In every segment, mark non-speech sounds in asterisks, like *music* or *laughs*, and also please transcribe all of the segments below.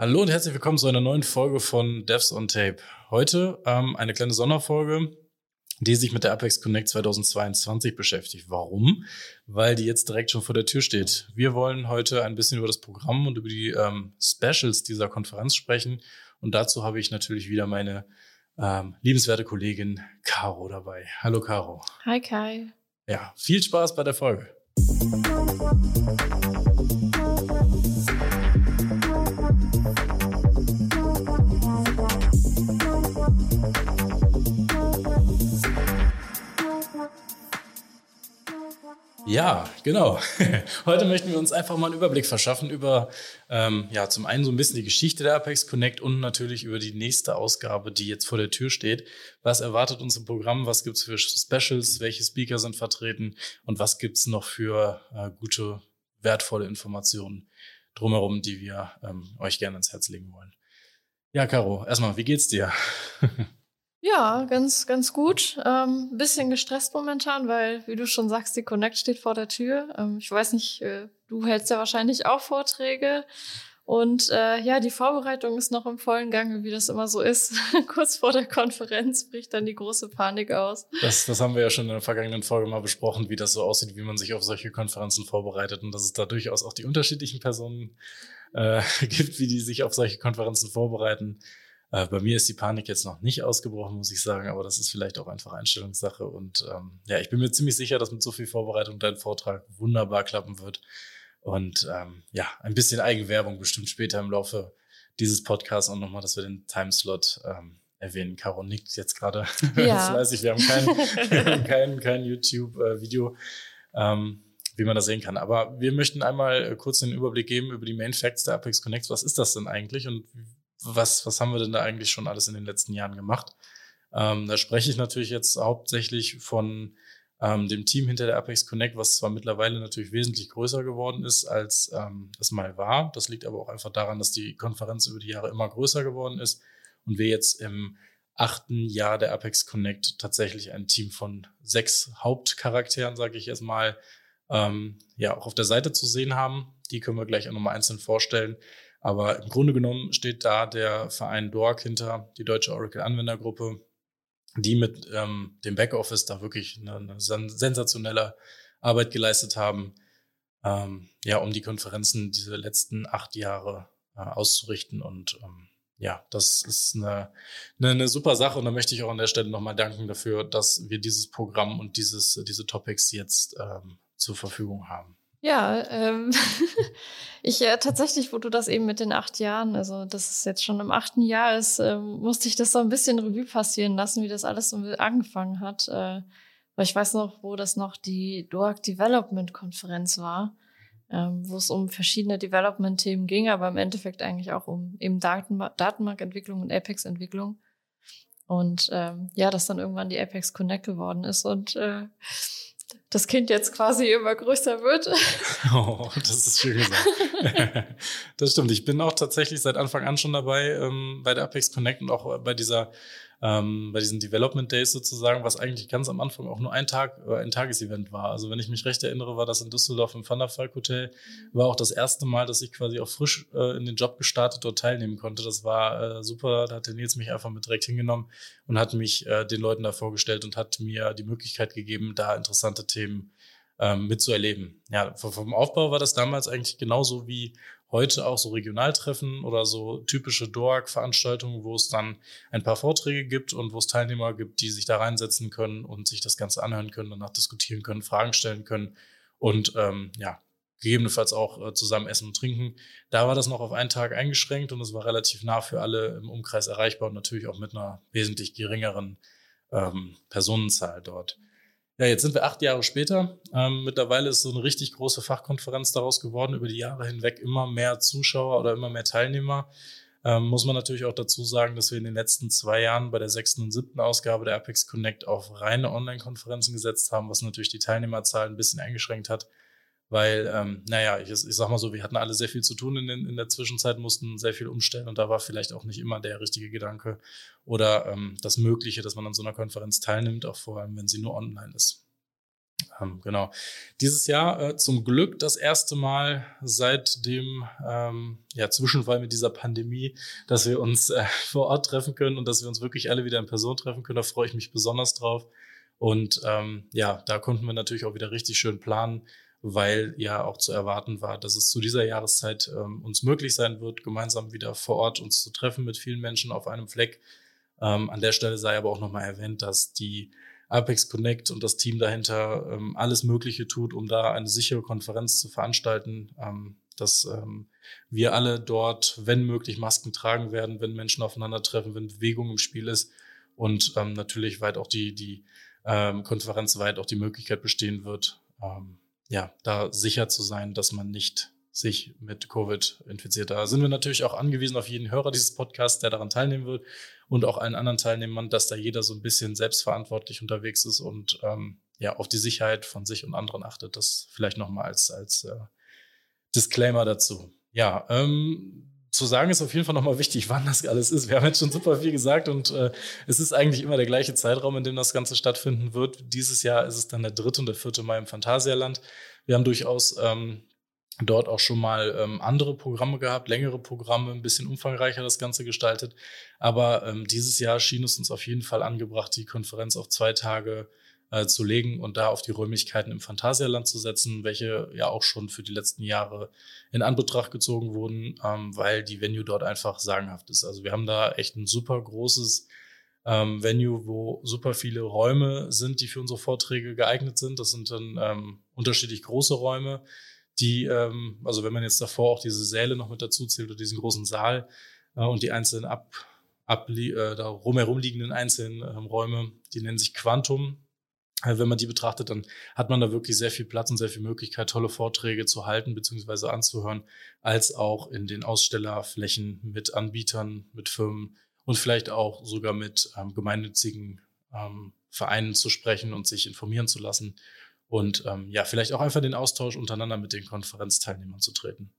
Hallo und herzlich willkommen zu einer neuen Folge von Devs on Tape. Heute ähm, eine kleine Sonderfolge, die sich mit der Apex Connect 2022 beschäftigt. Warum? Weil die jetzt direkt schon vor der Tür steht. Wir wollen heute ein bisschen über das Programm und über die ähm, Specials dieser Konferenz sprechen. Und dazu habe ich natürlich wieder meine ähm, liebenswerte Kollegin Caro dabei. Hallo Caro. Hi Kai. Ja, viel Spaß bei der Folge. Ja, genau. *laughs* Heute möchten wir uns einfach mal einen Überblick verschaffen über, ähm, ja, zum einen so ein bisschen die Geschichte der Apex Connect und natürlich über die nächste Ausgabe, die jetzt vor der Tür steht. Was erwartet uns im Programm? Was gibt's für Specials? Welche Speaker sind vertreten? Und was gibt's noch für äh, gute, wertvolle Informationen drumherum, die wir ähm, euch gerne ins Herz legen wollen? Ja, Caro, erstmal, wie geht's dir? *laughs* Ja, ganz, ganz gut. Ähm, bisschen gestresst momentan, weil, wie du schon sagst, die Connect steht vor der Tür. Ähm, ich weiß nicht, äh, du hältst ja wahrscheinlich auch Vorträge. Und äh, ja, die Vorbereitung ist noch im vollen Gange, wie das immer so ist. *laughs* Kurz vor der Konferenz bricht dann die große Panik aus. Das, das haben wir ja schon in der vergangenen Folge mal besprochen, wie das so aussieht, wie man sich auf solche Konferenzen vorbereitet und dass es da durchaus auch die unterschiedlichen Personen äh, *laughs* gibt, wie die sich auf solche Konferenzen vorbereiten. Äh, bei mir ist die Panik jetzt noch nicht ausgebrochen, muss ich sagen, aber das ist vielleicht auch einfach Einstellungssache. Und ähm, ja, ich bin mir ziemlich sicher, dass mit so viel Vorbereitung dein Vortrag wunderbar klappen wird. Und ähm, ja, ein bisschen Eigenwerbung bestimmt später im Laufe dieses Podcasts und nochmal, dass wir den Timeslot ähm, erwähnen. Caro nickt jetzt gerade *laughs* ja. Wir haben kein, wir haben kein, kein YouTube-Video, äh, ähm, wie man das sehen kann. Aber wir möchten einmal kurz den Überblick geben über die Main Facts der Apex Connects. Was ist das denn eigentlich und was, was haben wir denn da eigentlich schon alles in den letzten Jahren gemacht? Ähm, da spreche ich natürlich jetzt hauptsächlich von ähm, dem Team hinter der Apex Connect, was zwar mittlerweile natürlich wesentlich größer geworden ist, als ähm, es mal war. Das liegt aber auch einfach daran, dass die Konferenz über die Jahre immer größer geworden ist und wir jetzt im achten Jahr der Apex Connect tatsächlich ein Team von sechs Hauptcharakteren, sage ich erstmal, ähm, ja auch auf der Seite zu sehen haben. Die können wir gleich auch nochmal einzeln vorstellen. Aber im Grunde genommen steht da der Verein DORC hinter, die Deutsche Oracle Anwendergruppe, die mit ähm, dem Backoffice da wirklich eine, eine sensationelle Arbeit geleistet haben, ähm, ja, um die Konferenzen diese letzten acht Jahre äh, auszurichten. Und ähm, ja, das ist eine, eine, eine super Sache. Und da möchte ich auch an der Stelle nochmal danken dafür, dass wir dieses Programm und dieses, diese Topics jetzt ähm, zur Verfügung haben. Ja, ähm, *laughs* ich äh, tatsächlich, wo du das eben mit den acht Jahren, also das ist jetzt schon im achten Jahr ist, äh, musste ich das so ein bisschen Revue passieren lassen, wie das alles so angefangen hat. Äh, weil ich weiß noch, wo das noch die DOAC Development Konferenz war, ähm, wo es um verschiedene Development-Themen ging, aber im Endeffekt eigentlich auch um eben Datenba Datenbankentwicklung und Apex-Entwicklung. Und ähm, ja, dass dann irgendwann die Apex Connect geworden ist und äh, das Kind jetzt quasi immer größer wird. *laughs* Oh, das ist schön gesagt. *laughs* das stimmt. Ich bin auch tatsächlich seit Anfang an schon dabei ähm, bei der Apex Connect und auch bei dieser ähm, bei diesen Development Days sozusagen, was eigentlich ganz am Anfang auch nur ein Tag, äh, ein Tagesevent war. Also wenn ich mich recht erinnere, war das in Düsseldorf im Thunderfalk Hotel. War auch das erste Mal, dass ich quasi auch frisch äh, in den Job gestartet dort teilnehmen konnte. Das war äh, super. Da hat der Nils mich einfach mit direkt hingenommen und hat mich äh, den Leuten da vorgestellt und hat mir die Möglichkeit gegeben, da interessante Themen ähm, mitzuerleben. Ja, vom Aufbau war das damals eigentlich genauso wie heute auch so Regionaltreffen oder so typische DOAG-Veranstaltungen, wo es dann ein paar Vorträge gibt und wo es Teilnehmer gibt, die sich da reinsetzen können und sich das Ganze anhören können, danach diskutieren können, Fragen stellen können und ähm, ja, gegebenenfalls auch äh, zusammen essen und trinken. Da war das noch auf einen Tag eingeschränkt und es war relativ nah für alle im Umkreis erreichbar und natürlich auch mit einer wesentlich geringeren ähm, Personenzahl dort. Ja, jetzt sind wir acht Jahre später. Ähm, mittlerweile ist so eine richtig große Fachkonferenz daraus geworden. Über die Jahre hinweg immer mehr Zuschauer oder immer mehr Teilnehmer. Ähm, muss man natürlich auch dazu sagen, dass wir in den letzten zwei Jahren bei der sechsten und siebten Ausgabe der Apex Connect auf reine Online-Konferenzen gesetzt haben, was natürlich die Teilnehmerzahl ein bisschen eingeschränkt hat weil, ähm, naja, ich, ich sag mal so, wir hatten alle sehr viel zu tun in, in der Zwischenzeit, mussten sehr viel umstellen und da war vielleicht auch nicht immer der richtige Gedanke oder ähm, das Mögliche, dass man an so einer Konferenz teilnimmt, auch vor allem, wenn sie nur online ist. Ähm, genau. Dieses Jahr äh, zum Glück das erste Mal seit dem ähm, ja, Zwischenfall mit dieser Pandemie, dass wir uns äh, *laughs* vor Ort treffen können und dass wir uns wirklich alle wieder in Person treffen können. Da freue ich mich besonders drauf. Und ähm, ja, da konnten wir natürlich auch wieder richtig schön planen, weil ja auch zu erwarten war, dass es zu dieser Jahreszeit ähm, uns möglich sein wird, gemeinsam wieder vor Ort uns zu treffen mit vielen Menschen auf einem Fleck. Ähm, an der Stelle sei aber auch nochmal erwähnt, dass die Apex Connect und das Team dahinter ähm, alles Mögliche tut, um da eine sichere Konferenz zu veranstalten, ähm, dass ähm, wir alle dort, wenn möglich, Masken tragen werden, wenn Menschen aufeinandertreffen, wenn Bewegung im Spiel ist und ähm, natürlich weit auch die, die ähm, Konferenz weit auch die Möglichkeit bestehen wird, ähm, ja, da sicher zu sein, dass man nicht sich mit Covid infiziert. Da sind wir natürlich auch angewiesen auf jeden Hörer dieses Podcasts, der daran teilnehmen wird und auch allen anderen Teilnehmern, dass da jeder so ein bisschen selbstverantwortlich unterwegs ist und ähm, ja auf die Sicherheit von sich und anderen achtet. Das vielleicht nochmal als, als äh, Disclaimer dazu. Ja, ähm, zu sagen ist auf jeden Fall nochmal wichtig, wann das alles ist. Wir haben jetzt schon super viel gesagt und äh, es ist eigentlich immer der gleiche Zeitraum, in dem das Ganze stattfinden wird. Dieses Jahr ist es dann der dritte und der vierte Mai im Phantasialand. Wir haben durchaus ähm, dort auch schon mal ähm, andere Programme gehabt, längere Programme, ein bisschen umfangreicher das Ganze gestaltet. Aber ähm, dieses Jahr schien es uns auf jeden Fall angebracht, die Konferenz auf zwei Tage äh, zu legen und da auf die Räumlichkeiten im Phantasialand zu setzen, welche ja auch schon für die letzten Jahre in Anbetracht gezogen wurden, ähm, weil die Venue dort einfach sagenhaft ist. Also wir haben da echt ein super großes ähm, Venue, wo super viele Räume sind, die für unsere Vorträge geeignet sind. Das sind dann ähm, unterschiedlich große Räume die, ähm, also wenn man jetzt davor auch diese Säle noch mit dazu zählt oder diesen großen Saal äh, und die einzelnen ab, ab äh, da rumherum liegenden einzelnen ähm, Räume, die nennen sich Quantum. Also wenn man die betrachtet, dann hat man da wirklich sehr viel Platz und sehr viel Möglichkeit, tolle Vorträge zu halten bzw. anzuhören, als auch in den Ausstellerflächen mit Anbietern, mit Firmen und vielleicht auch sogar mit ähm, gemeinnützigen ähm, Vereinen zu sprechen und sich informieren zu lassen und ähm, ja, vielleicht auch einfach den Austausch untereinander mit den Konferenzteilnehmern zu treten.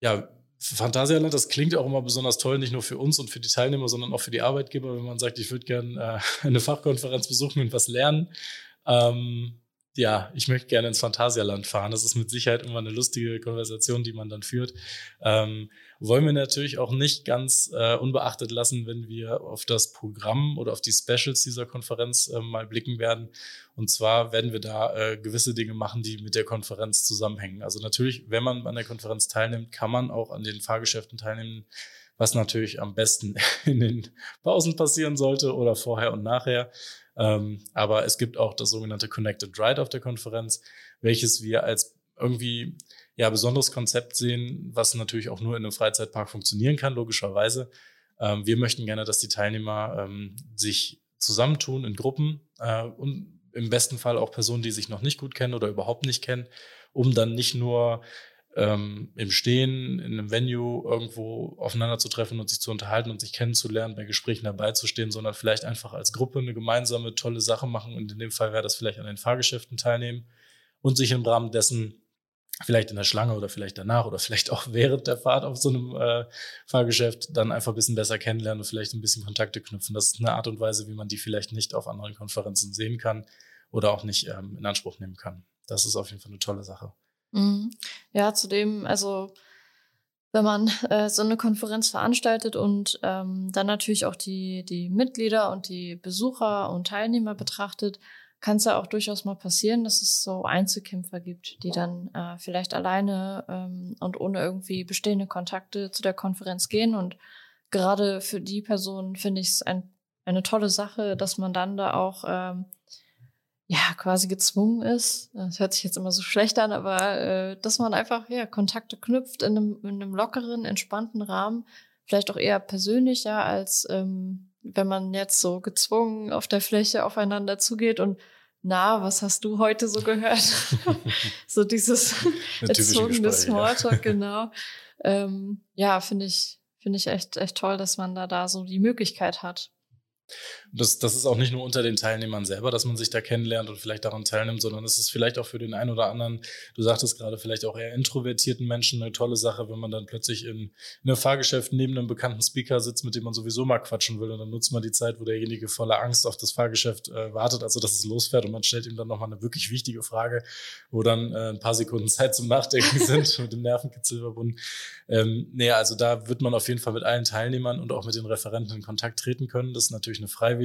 Ja, Phantasialand, das klingt auch immer besonders toll, nicht nur für uns und für die Teilnehmer, sondern auch für die Arbeitgeber, wenn man sagt, ich würde gerne äh, *laughs* eine Fachkonferenz besuchen und was lernen. Ähm, ja, ich möchte gerne ins Phantasialand fahren. Das ist mit Sicherheit immer eine lustige Konversation, die man dann führt. Ähm, wollen wir natürlich auch nicht ganz äh, unbeachtet lassen, wenn wir auf das Programm oder auf die Specials dieser Konferenz äh, mal blicken werden. Und zwar werden wir da äh, gewisse Dinge machen, die mit der Konferenz zusammenhängen. Also natürlich, wenn man an der Konferenz teilnimmt, kann man auch an den Fahrgeschäften teilnehmen, was natürlich am besten *laughs* in den Pausen passieren sollte oder vorher und nachher. Ähm, aber es gibt auch das sogenannte Connected Ride auf der Konferenz, welches wir als irgendwie ja besonderes Konzept sehen, was natürlich auch nur in einem Freizeitpark funktionieren kann, logischerweise. Ähm, wir möchten gerne, dass die Teilnehmer ähm, sich zusammentun in Gruppen äh, und im besten Fall auch Personen, die sich noch nicht gut kennen oder überhaupt nicht kennen, um dann nicht nur ähm, im Stehen, in einem Venue irgendwo aufeinander zu treffen und sich zu unterhalten und sich kennenzulernen, bei Gesprächen dabei zu stehen, sondern vielleicht einfach als Gruppe eine gemeinsame tolle Sache machen und in dem Fall wäre das vielleicht an den Fahrgeschäften teilnehmen und sich im Rahmen dessen vielleicht in der Schlange oder vielleicht danach oder vielleicht auch *laughs* während der Fahrt auf so einem äh, Fahrgeschäft dann einfach ein bisschen besser kennenlernen und vielleicht ein bisschen Kontakte knüpfen. Das ist eine Art und Weise, wie man die vielleicht nicht auf anderen Konferenzen sehen kann oder auch nicht ähm, in Anspruch nehmen kann. Das ist auf jeden Fall eine tolle Sache. Mhm. Ja, zudem, also wenn man äh, so eine Konferenz veranstaltet und ähm, dann natürlich auch die, die Mitglieder und die Besucher und Teilnehmer betrachtet, kann es ja auch durchaus mal passieren, dass es so Einzelkämpfer gibt, die dann äh, vielleicht alleine ähm, und ohne irgendwie bestehende Kontakte zu der Konferenz gehen. Und gerade für die Personen finde ich es ein, eine tolle Sache, dass man dann da auch ähm, ja, quasi gezwungen ist. Das hört sich jetzt immer so schlecht an, aber äh, dass man einfach ja, Kontakte knüpft in einem, in einem lockeren, entspannten Rahmen, vielleicht auch eher persönlicher, als ähm, wenn man jetzt so gezwungen auf der Fläche aufeinander zugeht und na, was hast du heute so gehört? *laughs* so dieses erzogene Smalltalk, ja. genau. Ähm, ja, finde ich, finde ich echt, echt toll, dass man da, da so die Möglichkeit hat. Das, das ist auch nicht nur unter den Teilnehmern selber, dass man sich da kennenlernt und vielleicht daran teilnimmt, sondern es ist vielleicht auch für den einen oder anderen, du sagtest gerade, vielleicht auch eher introvertierten Menschen eine tolle Sache, wenn man dann plötzlich in, in einem Fahrgeschäft neben einem bekannten Speaker sitzt, mit dem man sowieso mal quatschen will und dann nutzt man die Zeit, wo derjenige voller Angst auf das Fahrgeschäft äh, wartet, also dass es losfährt und man stellt ihm dann nochmal eine wirklich wichtige Frage, wo dann äh, ein paar Sekunden Zeit zum Nachdenken *laughs* sind, mit dem Nervenkitzel verbunden. Ähm, nee, also da wird man auf jeden Fall mit allen Teilnehmern und auch mit den Referenten in Kontakt treten können. Das ist natürlich eine freiwillige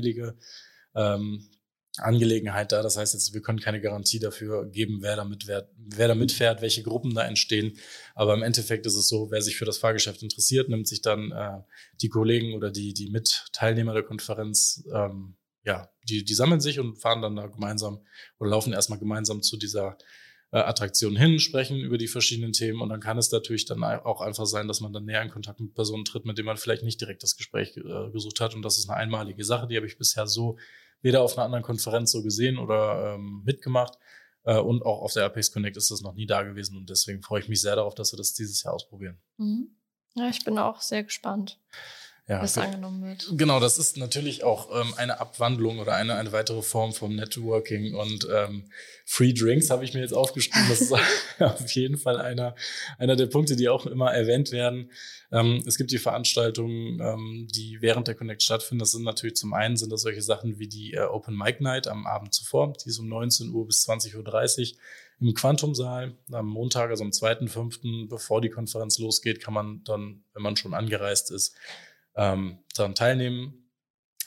ähm, Angelegenheit da. Das heißt jetzt, wir können keine Garantie dafür geben, wer damit, wer, wer da mitfährt, welche Gruppen da entstehen. Aber im Endeffekt ist es so, wer sich für das Fahrgeschäft interessiert, nimmt sich dann äh, die Kollegen oder die, die Mitteilnehmer der Konferenz, ähm, ja, die, die sammeln sich und fahren dann da gemeinsam oder laufen erstmal gemeinsam zu dieser Attraktionen hin, sprechen über die verschiedenen Themen. Und dann kann es natürlich dann auch einfach sein, dass man dann näher in Kontakt mit Personen tritt, mit denen man vielleicht nicht direkt das Gespräch äh, gesucht hat. Und das ist eine einmalige Sache, die habe ich bisher so weder auf einer anderen Konferenz so gesehen oder ähm, mitgemacht. Äh, und auch auf der Apex Connect ist das noch nie da gewesen. Und deswegen freue ich mich sehr darauf, dass wir das dieses Jahr ausprobieren. Mhm. Ja, ich bin auch sehr gespannt ja, was angenommen wird. Genau, das ist natürlich auch ähm, eine Abwandlung oder eine, eine weitere Form vom Networking und ähm, Free Drinks habe ich mir jetzt aufgeschrieben. Das ist *laughs* auf jeden Fall einer, einer der Punkte, die auch immer erwähnt werden. Ähm, es gibt die Veranstaltungen, ähm, die während der Connect stattfinden. Das sind natürlich zum einen sind das solche Sachen wie die äh, Open Mic Night am Abend zuvor. Die ist um 19 Uhr bis 20.30 Uhr im Quantumsaal am Montag, also am 2.5., bevor die Konferenz losgeht, kann man dann, wenn man schon angereist ist, ähm, daran teilnehmen.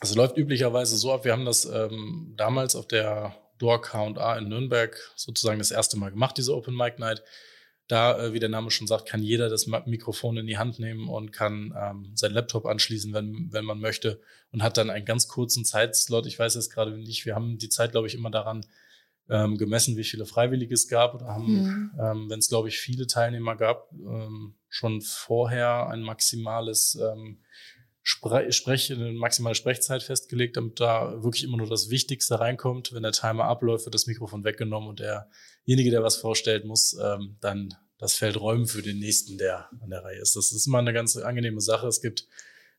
Also läuft üblicherweise so ab, wir haben das ähm, damals auf der Door K&A in Nürnberg sozusagen das erste Mal gemacht, diese Open Mic Night. Da, äh, wie der Name schon sagt, kann jeder das Mikrofon in die Hand nehmen und kann ähm, sein Laptop anschließen, wenn, wenn man möchte und hat dann einen ganz kurzen Zeitslot. Ich weiß jetzt gerade nicht, wir haben die Zeit, glaube ich, immer daran ähm, gemessen, wie viele Freiwillige es gab oder haben, mhm. ähm, wenn es, glaube ich, viele Teilnehmer gab, ähm, schon vorher ein maximales ähm, Spre Sprech, eine maximale Sprechzeit festgelegt, damit da wirklich immer nur das Wichtigste reinkommt. Wenn der Timer abläuft, wird das Mikrofon weggenommen und derjenige, der was vorstellt, muss ähm, dann das Feld räumen für den nächsten, der an der Reihe ist. Das ist immer eine ganz angenehme Sache. Es gibt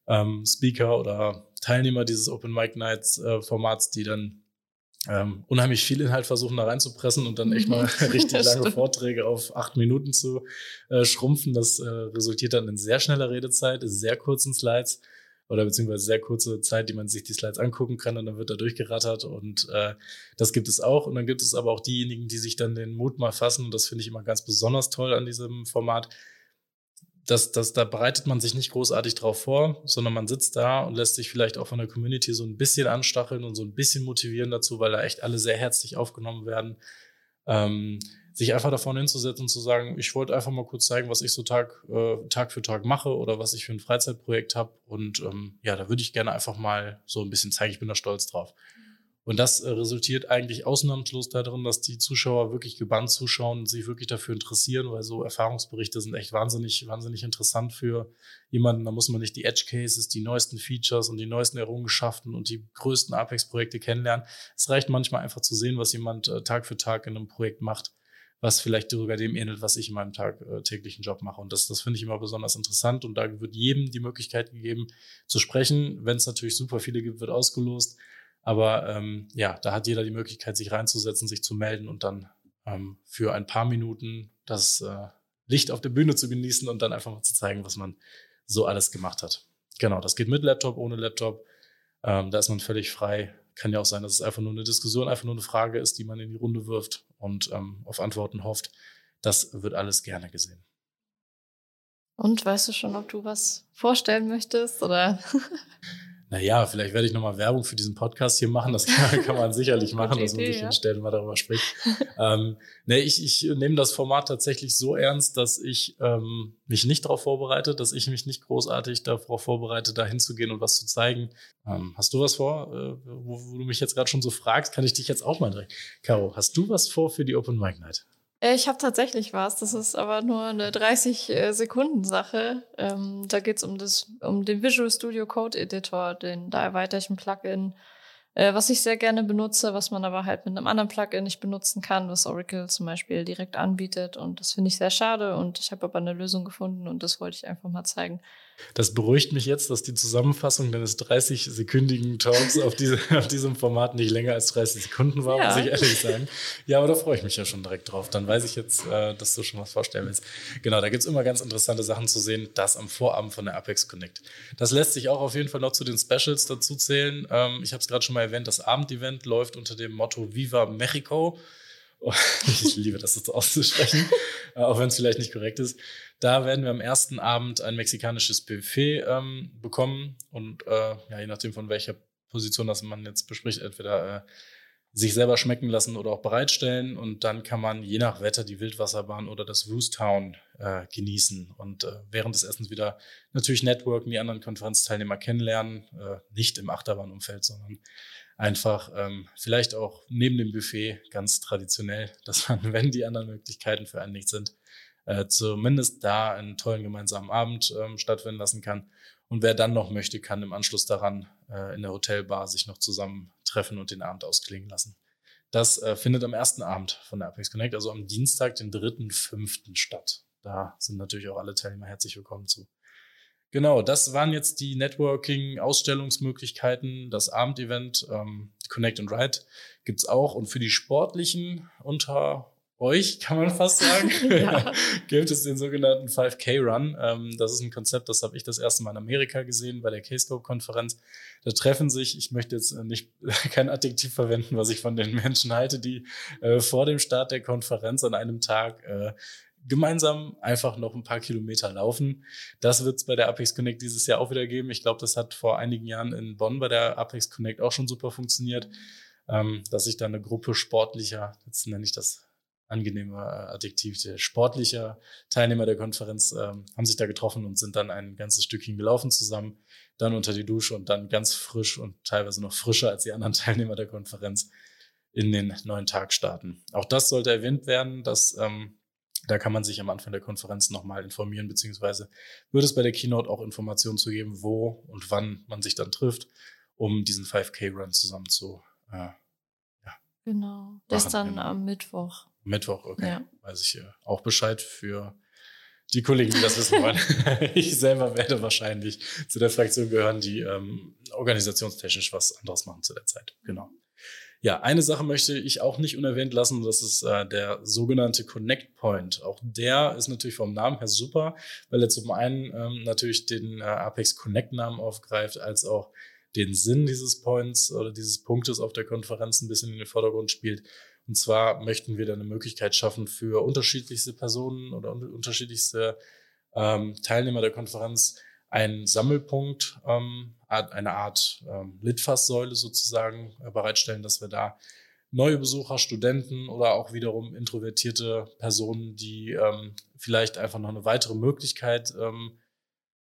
ähm, Speaker oder Teilnehmer dieses Open Mic Nights äh, Formats, die dann ähm, unheimlich viel Inhalt versuchen da reinzupressen und dann echt mal *laughs* richtig lange Vorträge auf acht Minuten zu äh, schrumpfen. Das äh, resultiert dann in sehr schneller Redezeit, sehr kurzen Slides oder beziehungsweise sehr kurze Zeit, die man sich die Slides angucken kann und dann wird da durchgerattert und äh, das gibt es auch. Und dann gibt es aber auch diejenigen, die sich dann den Mut mal fassen und das finde ich immer ganz besonders toll an diesem Format. Das, das, da bereitet man sich nicht großartig drauf vor, sondern man sitzt da und lässt sich vielleicht auch von der Community so ein bisschen anstacheln und so ein bisschen motivieren dazu, weil da echt alle sehr herzlich aufgenommen werden. Ähm, sich einfach davon hinzusetzen und zu sagen, ich wollte einfach mal kurz zeigen, was ich so Tag, äh, Tag für Tag mache oder was ich für ein Freizeitprojekt habe. Und ähm, ja, da würde ich gerne einfach mal so ein bisschen zeigen, ich bin da stolz drauf. Und das äh, resultiert eigentlich ausnahmslos darin, dass die Zuschauer wirklich gebannt zuschauen und sich wirklich dafür interessieren, weil so Erfahrungsberichte sind echt wahnsinnig, wahnsinnig interessant für jemanden. Da muss man nicht die Edge Cases, die neuesten Features und die neuesten Errungenschaften und die größten Apex-Projekte kennenlernen. Es reicht manchmal einfach zu sehen, was jemand äh, Tag für Tag in einem Projekt macht was vielleicht sogar dem ähnelt, was ich in meinem Tag, äh, täglichen Job mache. Und das, das finde ich immer besonders interessant. Und da wird jedem die Möglichkeit gegeben zu sprechen. Wenn es natürlich super viele gibt, wird ausgelost. Aber ähm, ja, da hat jeder die Möglichkeit, sich reinzusetzen, sich zu melden und dann ähm, für ein paar Minuten das äh, Licht auf der Bühne zu genießen und dann einfach mal zu zeigen, was man so alles gemacht hat. Genau, das geht mit Laptop, ohne Laptop. Ähm, da ist man völlig frei, kann ja auch sein, dass es einfach nur eine Diskussion, einfach nur eine Frage ist, die man in die Runde wirft und ähm, auf Antworten hofft. Das wird alles gerne gesehen. Und weißt du schon, ob du was vorstellen möchtest oder? *laughs* naja, vielleicht werde ich nochmal Werbung für diesen Podcast hier machen. Das *laughs* kann, kann man sicherlich machen, dass man sich ja. hinstellt und mal darüber spricht. *laughs* ähm, nee, ich, ich nehme das Format tatsächlich so ernst, dass ich ähm, mich nicht darauf vorbereite, dass ich mich nicht großartig darauf vorbereite, da hinzugehen und was zu zeigen. Ähm, hast du was vor, äh, wo, wo, du mich jetzt gerade schon so fragst, kann ich dich jetzt auch mal direkt. Caro, hast du was vor für die Open Mic Night? Äh, ich habe tatsächlich was. Das ist aber nur eine 30-Sekunden-Sache. Äh, ähm, da geht es um, um den Visual Studio Code Editor. Den, da erweitere ich ein Plugin Äh, was ich sehr gerne benutze, was man aber halt mit einem anderen Plugin nicht benutzen kann, was Oracle zum Beispiel direkt anbietet. Und das finde ich sehr schade. Und ich habe aber eine Lösung gefunden und das wollte ich einfach mal zeigen. Das beruhigt mich jetzt, dass die Zusammenfassung deines 30-sekündigen Talks auf, diese, *laughs* auf, diesem Format nicht länger als 30 Sekunden war, ja. muss ich ehrlich sagen. Ja, aber da freue ich mich ja schon direkt drauf. Dann weiß ich jetzt, äh, dass du schon was vorstellen willst. Genau, da gibt es immer ganz interessante Sachen zu sehen. Das am Vorabend von der Apex Connect. Das lässt sich auch auf jeden Fall noch zu den Specials dazu zählen. Ähm, ich habe es gerade schon mal erwähnt, das Abendevent läuft unter dem Motto Viva Mexico. *laughs* ich liebe das so auszusprechen, *laughs* auch wenn es vielleicht nicht korrekt ist. Da werden wir am ersten Abend ein mexikanisches Buffet ähm, bekommen und äh, ja, je nachdem von welcher Position das man jetzt bespricht, entweder äh, sich selber schmecken lassen oder auch bereitstellen und dann kann man je nach Wetter die Wildwasserbahn oder das Roostown äh, genießen und äh, während des Essens wieder natürlich networken, die anderen Konferenzteilnehmer kennenlernen, äh, nicht im Achterbahnumfeld, sondern einfach ähm, vielleicht auch neben dem Buffet ganz traditionell, *laughs* dass man, wenn die anderen Möglichkeiten für einen nicht sind, äh, zumindest da einen tollen gemeinsamen Abend ähm, stattfinden lassen kann. Und wer dann noch möchte, kann im Anschluss daran äh, in der Hotelbar sich noch zusammentreffen und den Abend ausklingen lassen. Das äh, findet am ersten Abend von der Apex Connect, also am Dienstag, den 3.5. statt. Da sind natürlich auch alle Teilnehmer herzlich willkommen zu. Genau, das waren jetzt die Networking-Ausstellungsmöglichkeiten, das Abendevent, ähm, Connect and Ride gibt's auch. Und für die Sportlichen unter euch, kann man fast sagen, *laughs* ja. *laughs* gibt es den sogenannten 5K-Run. Ähm, das ist ein Konzept, das habe ich das erste Mal in Amerika gesehen bei der K-Scope-Konferenz. Da treffen sich, ich möchte jetzt nicht *laughs* kein Adjektiv verwenden, was ich von den Menschen halte, die äh, vor dem Start der Konferenz an einem Tag äh, gemeinsam einfach noch ein paar Kilometer laufen. Das wird es bei der Apex Connect dieses Jahr auch wieder geben. Ich glaube, das hat vor einigen Jahren in Bonn bei der Apex Connect auch schon super funktioniert, ähm, dass sich da eine Gruppe sportlicher, jetzt nenne ich das angenehmer äh, Adjektiv, sportlicher Teilnehmer der Konferenz ähm, haben sich da getroffen und sind dann ein ganzes Stückchen gelaufen zusammen, dann unter die Dusche und dann ganz frisch und teilweise noch frischer als die anderen *laughs* Teilnehmer der Konferenz in den neuen Tag starten. Auch das sollte erwähnt werden, dass ähm, da kann man sich am Anfang der Konferenz nochmal informieren, beziehungsweise wird es bei der Keynote auch Informationen zu geben, wo und wann man sich dann trifft, um diesen 5K-Run zusammen zu. Äh, ja, genau, das ist dann am Mittwoch. Mittwoch, okay. Ja. Weiß ich äh, auch Bescheid für die Kollegen, die das wissen wollen. *laughs* ich selber werde wahrscheinlich zu der Fraktion gehören, die ähm, organisationstechnisch was anderes machen zu der Zeit. Genau. Ja, eine Sache möchte ich auch nicht unerwähnt lassen, das ist äh, der sogenannte Connect Point. Auch der ist natürlich vom Namen her super, weil er zum einen ähm, natürlich den äh, Apex Connect Namen aufgreift, als auch den Sinn dieses Points oder dieses Punktes auf der Konferenz ein bisschen in den Vordergrund spielt. Und zwar möchten wir da eine Möglichkeit schaffen für unterschiedlichste Personen oder unterschiedlichste ähm, Teilnehmer der Konferenz, einen Sammelpunkt, ähm, eine Art ähm, Litfaßsäule sozusagen äh, bereitstellen, dass wir da neue Besucher, Studenten oder auch wiederum introvertierte Personen, die ähm, vielleicht einfach noch eine weitere Möglichkeit,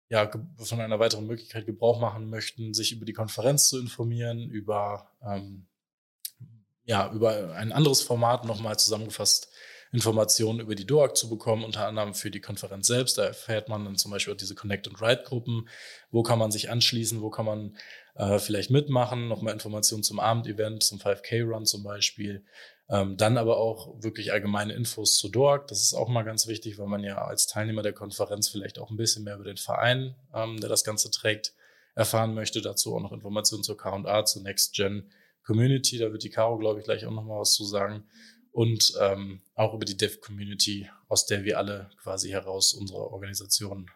ja, von einer weiteren Möglichkeit Gebrauch machen möchten, sich über die Konferenz zu informieren, über, ja, über ein anderes Format nochmal zusammengefasst Informationen über die DOAG zu bekommen, unter anderem für die Konferenz selbst. Da erfährt man dann zum Beispiel diese Connect and Write Gruppen. Wo kann man sich anschließen? Wo kann man äh, vielleicht mitmachen? Nochmal Informationen zum Abendevent, zum 5K Run zum Beispiel. Ähm, dann aber auch wirklich allgemeine Infos zu DOAG. Das ist auch mal ganz wichtig, weil man ja als Teilnehmer der Konferenz vielleicht auch ein bisschen mehr über den Verein, ähm, der das Ganze trägt, erfahren möchte. Dazu auch noch Informationen zur K&A, zur Next Gen Community. Da wird die Caro, glaube ich, gleich auch noch mal was zu sagen und ähm, auch über die Dev-Community, aus der wir alle quasi heraus unsere Organisation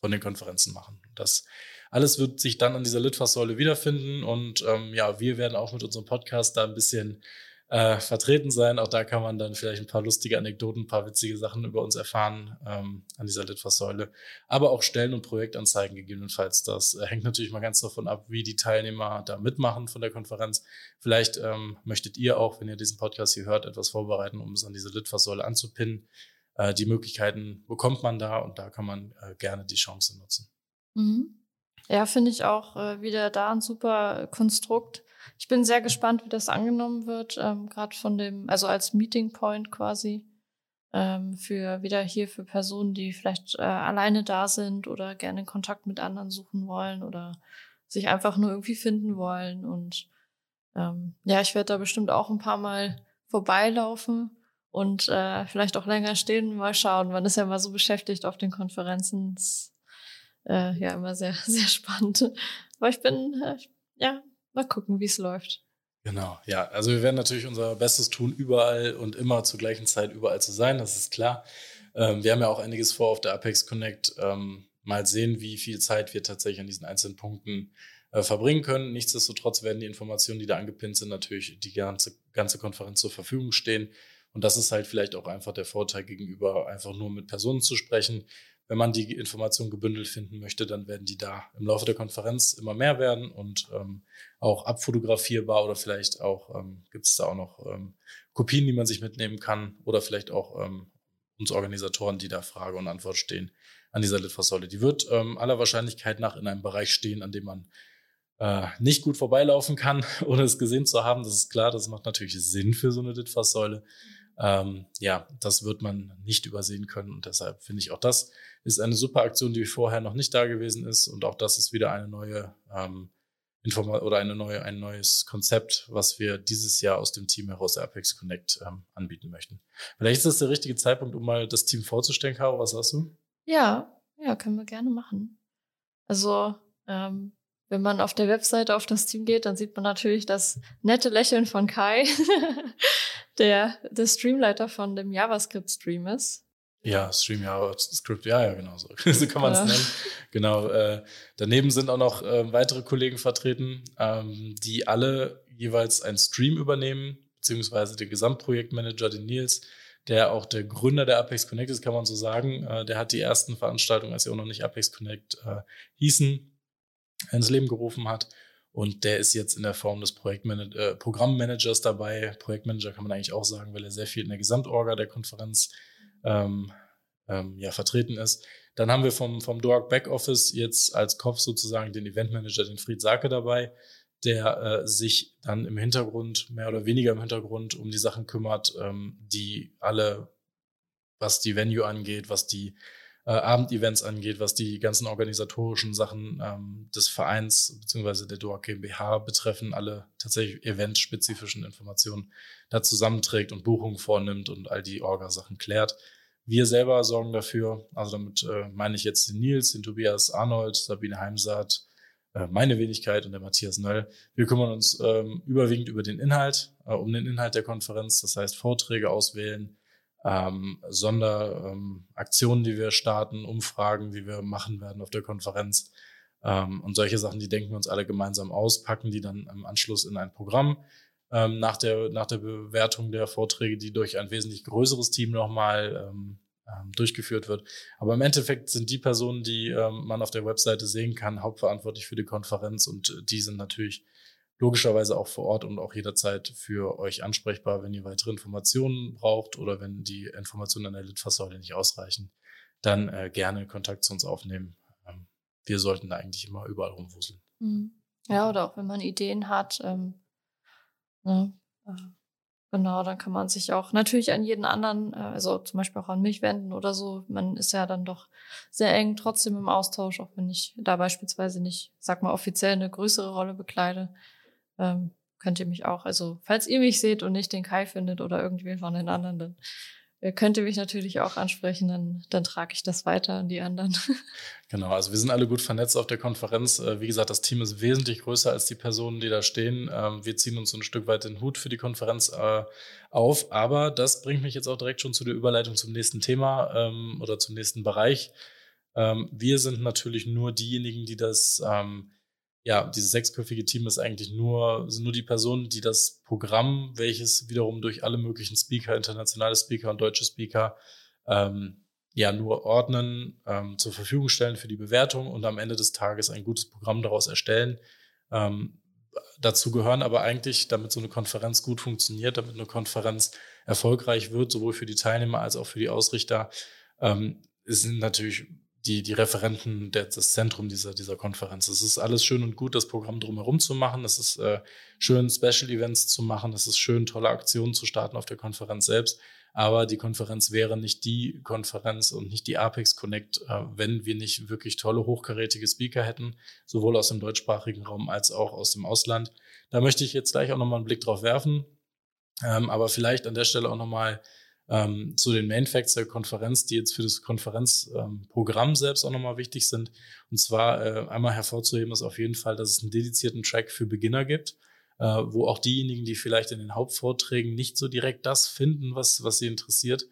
von den Konferenzen machen. Das alles wird sich dann an dieser Litfaßsäule wiederfinden und ähm, ja, wir werden auch mit unserem Podcast da ein bisschen äh, vertreten sein. Auch da kann man dann vielleicht ein paar lustige Anekdoten, ein paar witzige Sachen über uns erfahren ähm, an dieser Litfaßsäule. Aber auch Stellen- und Projektanzeigen gegebenenfalls. Das äh, hängt natürlich mal ganz davon ab, wie die Teilnehmer da mitmachen von der Konferenz. Vielleicht ähm, möchtet ihr auch, wenn ihr diesen Podcast hier hört, etwas vorbereiten, um es an diese Litfaßsäule anzupinnen. Äh, die Möglichkeiten bekommt man da und da kann man äh, gerne die Chance nutzen. Mhm. Ja, finde ich auch äh, wieder da ein super Konstrukt ich bin sehr gespannt, wie das angenommen wird, ähm, gerade von dem, also als Meeting Point quasi. Ähm, für wieder hier für Personen, die vielleicht äh, alleine da sind oder gerne Kontakt mit anderen suchen wollen oder sich einfach nur irgendwie finden wollen. Und ähm, ja, ich werde da bestimmt auch ein paar Mal vorbeilaufen und äh, vielleicht auch länger stehen, mal schauen. Man ist ja immer so beschäftigt auf den Konferenzen. Äh, ja, immer sehr, *laughs* sehr spannend. Aber ich bin, äh, ja, mal gucken, wie es läuft. Genau, ja. Also wir werden natürlich unser Bestes tun, überall und immer zur gleichen Zeit überall zu sein, das ist klar. Ähm, wir haben ja auch einiges vor auf der Apex Connect. Ähm, mal sehen, wie viel Zeit wir tatsächlich an diesen einzelnen Punkten äh, verbringen können. Nichtsdestotrotz werden die Informationen, die da angepinnt sind, natürlich die ganze, ganze Konferenz zur Verfügung stehen. Und das ist halt vielleicht auch einfach der Vorteil gegenüber, einfach nur mit Personen zu sprechen. Wenn man die Informationen gebündelt finden möchte, dann werden die da im Laufe der Konferenz immer mehr werden und ähm, auch abfotografierbar oder vielleicht auch ähm, gibt es da auch noch ähm, Kopien, die man sich mitnehmen kann oder vielleicht auch ähm, uns Organisatoren, die da Frage und Antwort stehen an dieser Litfaßsäule. Die wird ähm, aller Wahrscheinlichkeit nach in einem Bereich stehen, an dem man äh, nicht gut vorbeilaufen kann, *laughs* ohne es gesehen zu haben. Das ist klar, das macht natürlich Sinn für so eine Litfaßsäule. Ähm, ja, das wird man nicht übersehen können und deshalb finde ich auch das ist eine super Aktion, die vorher noch nicht da gewesen ist und auch das ist wieder eine neue ähm, Informa oder eine neue, ein neues Konzept, was wir dieses Jahr aus dem Team heraus Apex Connect ähm, anbieten möchten. Vielleicht ist das der richtige Zeitpunkt, um mal das Team vorzustellen, Caro. Was sagst du? Ja, ja, können wir gerne machen. Also, ähm, wenn man auf der Webseite auf das Team geht, dann sieht man natürlich das nette Lächeln von Kai, *laughs* der der Streamleiter von dem JavaScript-Stream ist. Ja, Stream JavaScript, ja, ja, genau so. *laughs* so kann man es ja. nennen. Genau. Äh, daneben sind auch noch äh, weitere Kollegen vertreten, ähm, die alle jeweils einen Stream übernehmen, beziehungsweise den Gesamtprojektmanager, den Nils, der auch der Gründer der Apex Connect ist, kann man so sagen. Äh, der hat die ersten Veranstaltungen, als sie auch noch nicht Apex Connect äh, hießen, ins Leben gerufen hat. Und der ist jetzt in der Form des Projektman äh, Programmmanagers dabei. Projektmanager kann man eigentlich auch sagen, weil er sehr viel in der Gesamtorga der Konferenz ähm, ähm, ja, vertreten ist. Dann haben wir vom, vom DOAG Backoffice jetzt als Kopf sozusagen den Eventmanager, den Fried Sake dabei, der äh, sich dann im Hintergrund, mehr oder weniger im Hintergrund, um die Sachen kümmert, ähm, die alle, was die Venue angeht, was die äh, Abendevents angeht, was die ganzen organisatorischen Sachen ähm, des Vereins bzw. der DOA GmbH betreffen, alle tatsächlich eventspezifischen Informationen da zusammenträgt und Buchungen vornimmt und all die Orga-Sachen klärt. Wir selber sorgen dafür, also damit äh, meine ich jetzt den Nils, den Tobias Arnold, Sabine Heimsaat, äh, meine Wenigkeit und der Matthias Nöll. Wir kümmern uns ähm, überwiegend über den Inhalt, äh, um den Inhalt der Konferenz, das heißt Vorträge auswählen, ähm, Sonderaktionen, ähm, die wir starten, Umfragen, die wir machen werden auf der Konferenz ähm, und solche Sachen, die denken wir uns alle gemeinsam aus, packen die dann im Anschluss in ein Programm. Ähm, nach, der, nach der Bewertung der Vorträge, die durch ein wesentlich größeres Team nochmal ähm, ähm, durchgeführt wird. Aber im Endeffekt sind die Personen, die ähm, man auf der Webseite sehen kann, hauptverantwortlich für die Konferenz und äh, die sind natürlich logischerweise auch vor Ort und auch jederzeit für euch ansprechbar, wenn ihr weitere Informationen braucht oder wenn die Informationen an der Litfaßsäule nicht ausreichen, dann äh, gerne Kontakt zu uns aufnehmen. Ähm, wir sollten da eigentlich immer überall rumwuseln. Mhm. Ja, oder auch wenn man Ideen hat. Ähm, ne, äh, genau, dann kann man sich auch natürlich an jeden anderen, äh, also zum Beispiel auch an mich wenden oder so. Man ist ja dann doch sehr eng trotzdem im Austausch, auch wenn ich da beispielsweise nicht, sag mal, offiziell eine größere Rolle bekleide ähm, könnt ihr mich auch, also falls ihr mich seht und nicht den Kai findet oder irgendwen von den anderen, dann äh, könnt ihr mich natürlich auch ansprechen, dann, dann trage ich das weiter an die anderen. *laughs* Genau, also wir sind alle gut vernetzt auf der Konferenz. Äh, wie gesagt, das Team ist wesentlich größer als die Personen, die da stehen. Ähm, wir ziehen uns ein Stück weit den Hut für die Konferenz äh, auf, aber das bringt mich jetzt auch direkt schon zu der Überleitung zum nächsten Thema ähm, oder zum nächsten Bereich. Ähm, wir sind natürlich nur diejenigen, die das ja, dieses sechsköpfige Team ist eigentlich nur, sind nur die Personen, die das Programm, welches wiederum durch alle möglichen Speaker, internationale Speaker und deutsche Speaker, ähm, ja, nur ordnen, ähm, zur Verfügung stellen für die Bewertung und am Ende des Tages ein gutes Programm daraus erstellen. Ähm, dazu gehören aber eigentlich, damit so eine Konferenz gut funktioniert, damit eine Konferenz erfolgreich wird, sowohl für die Teilnehmer als auch für die Ausrichter, ähm, sind natürlich die, die Referenten, der, das Zentrum dieser, dieser Konferenz. Es ist alles schön und gut, das Programm drumherum zu machen. Es ist äh, schön, Special Events zu machen. Es ist schön, tolle Aktionen zu starten auf der Konferenz selbst. Aber die Konferenz wäre nicht die Konferenz und nicht die Apex Connect, äh, wenn wir nicht wirklich tolle, hochkarätige Speaker hätten, sowohl aus dem deutschsprachigen Raum als auch aus dem Ausland. Da möchte ich jetzt gleich auch nochmal einen Blick drauf werfen. Ähm, aber vielleicht an der Stelle auch nochmal ähm, zu den Main Facts der Konferenz, die jetzt für das Konferenzprogramm ähm, selbst auch nochmal wichtig sind. Und zwar äh, einmal hervorzuheben ist auf jeden Fall, dass es einen dedizierten Track für Beginner gibt, äh, wo auch diejenigen, die vielleicht in den Hauptvorträgen nicht so direkt das finden, was, was sie interessiert,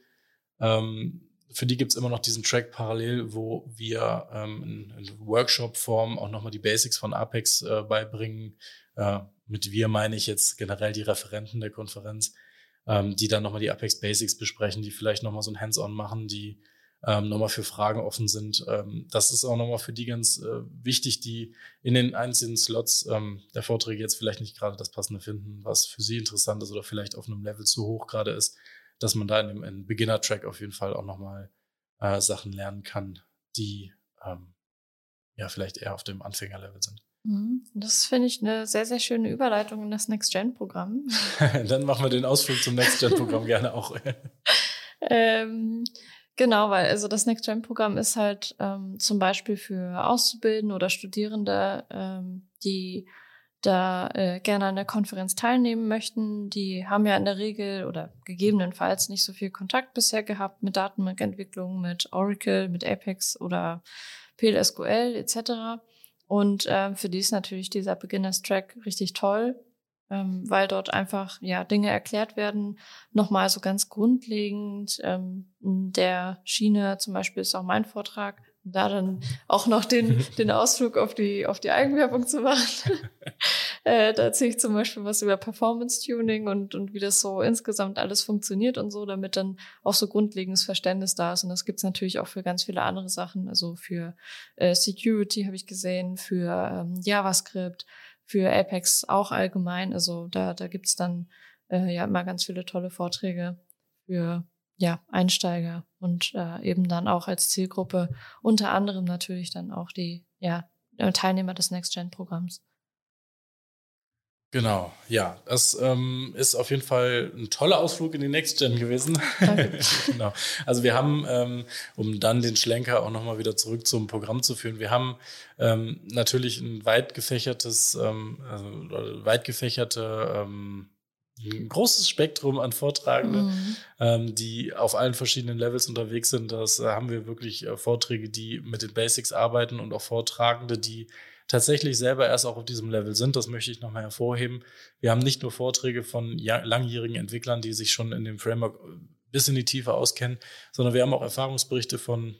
ähm, für die gibt's immer noch diesen Track parallel, wo wir ähm, in, in Workshop-Form auch nochmal die Basics von Apex äh, beibringen. Äh, mit wir meine ich jetzt generell die Referenten der Konferenz ähm, die dann nochmal die Apex Basics besprechen, die vielleicht nochmal so ein Hands-on machen, die ähm, nochmal für Fragen offen sind. Ähm, das ist auch nochmal für die ganz äh, wichtig, die in den einzelnen Slots ähm, der Vorträge jetzt vielleicht nicht gerade das Passende finden, was für sie interessant ist oder vielleicht auf einem Level zu hoch gerade ist, dass man da in dem in Beginner-Track auf jeden Fall auch nochmal äh, Sachen lernen kann, die ähm, ja vielleicht eher auf dem Anfängerlevel sind. Mhm. Das finde ich eine sehr, sehr schöne Überleitung in das Next-Gen-Programm. *laughs* Dann machen wir den Ausflug zum Next-Gen-Programm *laughs* gerne auch. ähm, genau, weil also das Next-Gen-Programm ist halt ähm, zum Beispiel für Auszubildende oder Studierende, ähm, die da äh, gerne an der Konferenz teilnehmen möchten. Die haben ja in der Regel oder gegebenenfalls nicht so viel Kontakt bisher gehabt mit Datenbankentwicklung, mit Oracle, mit Apex oder PLSQL etc. Und äh, für die ist natürlich dieser Beginners-Track richtig toll, ähm, weil dort einfach ja Dinge erklärt werden. Nochmal so ganz grundlegend. Ähm, in der Schiene zum Beispiel ist auch mein Vortrag da dann auch noch den, *laughs* den Ausflug auf die, auf die Eigenwerbung zu machen. *laughs* äh, da erzähle ich zum Beispiel was über Performance-Tuning und, und wie das so insgesamt alles funktioniert und so, damit dann auch so grundlegendes Verständnis da ist. Und das gibt's natürlich auch für ganz viele andere Sachen, also für äh, Security habe ich gesehen, für ähm, JavaScript, für Apex auch allgemein. Also da, da gibt's dann äh, ja immer ganz viele tolle Vorträge für ja, Einsteiger und äh, eben dann auch als Zielgruppe unter anderem natürlich dann auch die ja, äh, Teilnehmer des Next-Gen-Programms. Genau, ja, das ähm, ist auf jeden Fall ein toller Ausflug in die Next Gen gewesen. *laughs* genau. Also wir haben, ähm, um dann den Schlenker auch nochmal wieder zurück zum Programm zu führen, wir haben ähm, natürlich ein weit gefächertes, ähm, also weit gefächerte ähm, ein großes Spektrum an Vortragenden, mhm. ähm, die auf allen verschiedenen Levels unterwegs sind. Das äh, haben wir wirklich äh, Vorträge, die mit den Basics arbeiten und auch Vortragende, die tatsächlich selber erst auch auf diesem Level sind. Das möchte ich nochmal hervorheben. Wir haben nicht nur Vorträge von langjährigen Entwicklern, die sich schon in dem Framework äh, bis in die Tiefe auskennen, sondern wir haben auch Erfahrungsberichte von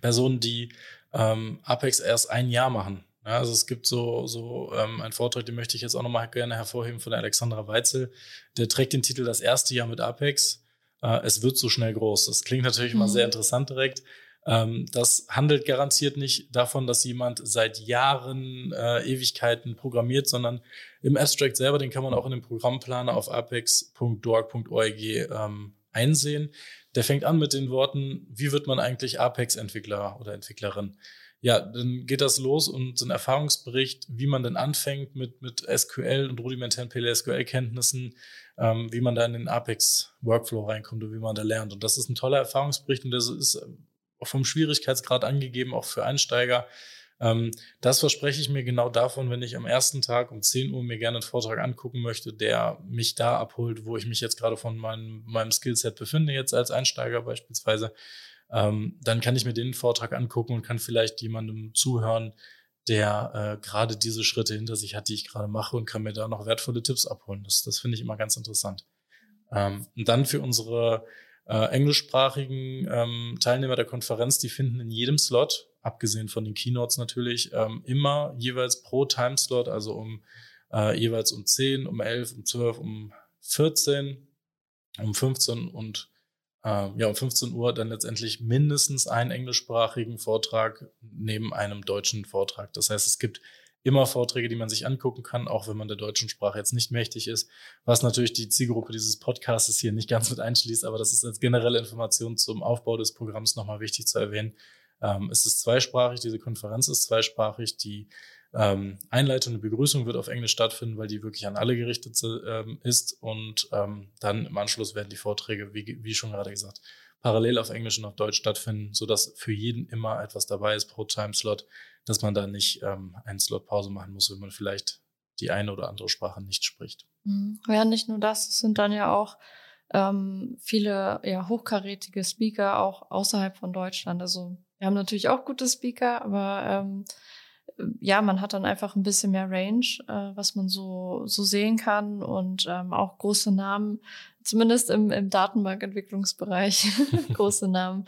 Personen, die ähm, Apex erst ein Jahr machen ja, also es gibt so, so ähm, einen Vortrag, den möchte ich jetzt auch nochmal gerne hervorheben von der Alexandra Weitzel. Der trägt den Titel Das erste Jahr mit Apex. Äh, es wird so schnell groß. Das klingt natürlich mhm. mal sehr interessant direkt. Ähm, das handelt garantiert nicht davon, dass jemand seit Jahren, äh, Ewigkeiten programmiert, sondern im Abstract selber, den kann man auch in dem Programmplaner auf apex.dorg.org ähm, einsehen. Der fängt an mit den Worten, wie wird man eigentlich Apex-Entwickler oder Entwicklerin? Ja, dann geht das los und so ein Erfahrungsbericht, wie man denn anfängt mit, mit SQL und rudimentären PLSQL-Kenntnissen, ähm, wie man da in den Apex-Workflow reinkommt und wie man da lernt. Und das ist ein toller Erfahrungsbericht und das ist vom Schwierigkeitsgrad angegeben, auch für Einsteiger. Ähm, das verspreche ich mir genau davon, wenn ich am ersten Tag um 10 Uhr mir gerne einen Vortrag angucken möchte, der mich da abholt, wo ich mich jetzt gerade von meinem, meinem Skillset befinde, jetzt als Einsteiger beispielsweise ähm, dann kann ich mir den Vortrag angucken und kann vielleicht jemandem zuhören, der äh, gerade diese Schritte hinter sich hat, die ich gerade mache und kann mir da noch wertvolle Tipps abholen. Das, das finde ich immer ganz interessant. Ähm, und dann für unsere äh, englischsprachigen ähm, Teilnehmer der Konferenz, die finden in jedem Slot, abgesehen von den Keynotes natürlich, ähm, immer jeweils pro Timeslot, also um äh, jeweils um 10, um 11, um 12, um 14, um 15 und äh, ja, um 15 Uhr dann letztendlich mindestens einen englischsprachigen Vortrag neben einem deutschen Vortrag. Das heißt, es gibt immer Vorträge, die man sich angucken kann, auch wenn man der deutschen Sprache jetzt nicht mächtig ist, was natürlich die Zielgruppe dieses Podcasts hier nicht ganz mit einschließt, aber das ist als generelle Information zum Aufbau des Programms nochmal wichtig zu erwähnen. Ähm, es ist zweisprachig, diese Konferenz ist zweisprachig, die ähm, Einleitung, eine Begrüßung wird auf Englisch stattfinden, weil die wirklich an alle gerichtet ähm, ist. Und ähm, dann im Anschluss werden die Vorträge, wie, wie schon gerade gesagt, parallel auf Englisch und auf Deutsch stattfinden, sodass für jeden immer etwas dabei ist pro Timeslot, dass man da nicht ähm, einen Slot Pause machen muss, wenn man vielleicht die eine oder andere Sprache nicht spricht. Mhm. Ja, nicht nur das, es sind dann ja auch ähm, viele ja, hochkarätige Speaker auch außerhalb von Deutschland. Also wir haben natürlich auch gute Speaker, aber ähm, ja, man hat dann einfach ein bisschen mehr Range, äh, was man so, so sehen kann und ähm, auch große Namen, zumindest im, im Datenbankentwicklungsbereich, *laughs* große Namen,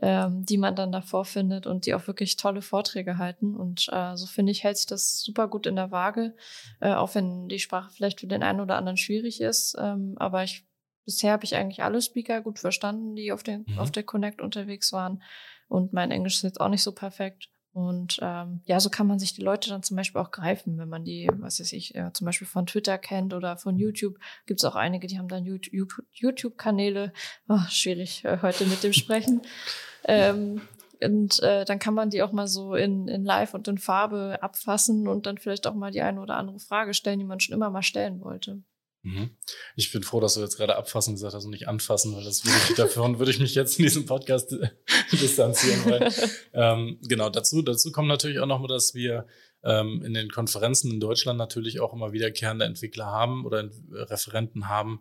ähm, die man dann davor findet und die auch wirklich tolle Vorträge halten. Und äh, so finde ich, hält sich das super gut in der Waage, äh, auch wenn die Sprache vielleicht für den einen oder anderen schwierig ist. Ähm, aber ich bisher habe ich eigentlich alle Speaker gut verstanden, die auf, den, mhm. auf der Connect unterwegs waren. Und mein Englisch ist jetzt auch nicht so perfekt. Und ähm, ja, so kann man sich die Leute dann zum Beispiel auch greifen, wenn man die, was weiß ich, äh, zum Beispiel von Twitter kennt oder von YouTube. Gibt es auch einige, die haben dann YouTube-Kanäle. Oh, schwierig äh, heute mit dem Sprechen. *laughs* ähm, und äh, dann kann man die auch mal so in, in Live und in Farbe abfassen und dann vielleicht auch mal die eine oder andere Frage stellen, die man schon immer mal stellen wollte. Mhm. Ich bin froh, dass du jetzt gerade abfassen gesagt hast und nicht anfassen, weil das würde ich, davon *laughs* würde ich mich jetzt in diesem Podcast *laughs* distanzieren. Weil, *laughs* ähm, genau, dazu, dazu kommt natürlich auch noch mal, dass wir ähm, in den Konferenzen in Deutschland natürlich auch immer wiederkehrende Entwickler haben oder Referenten haben,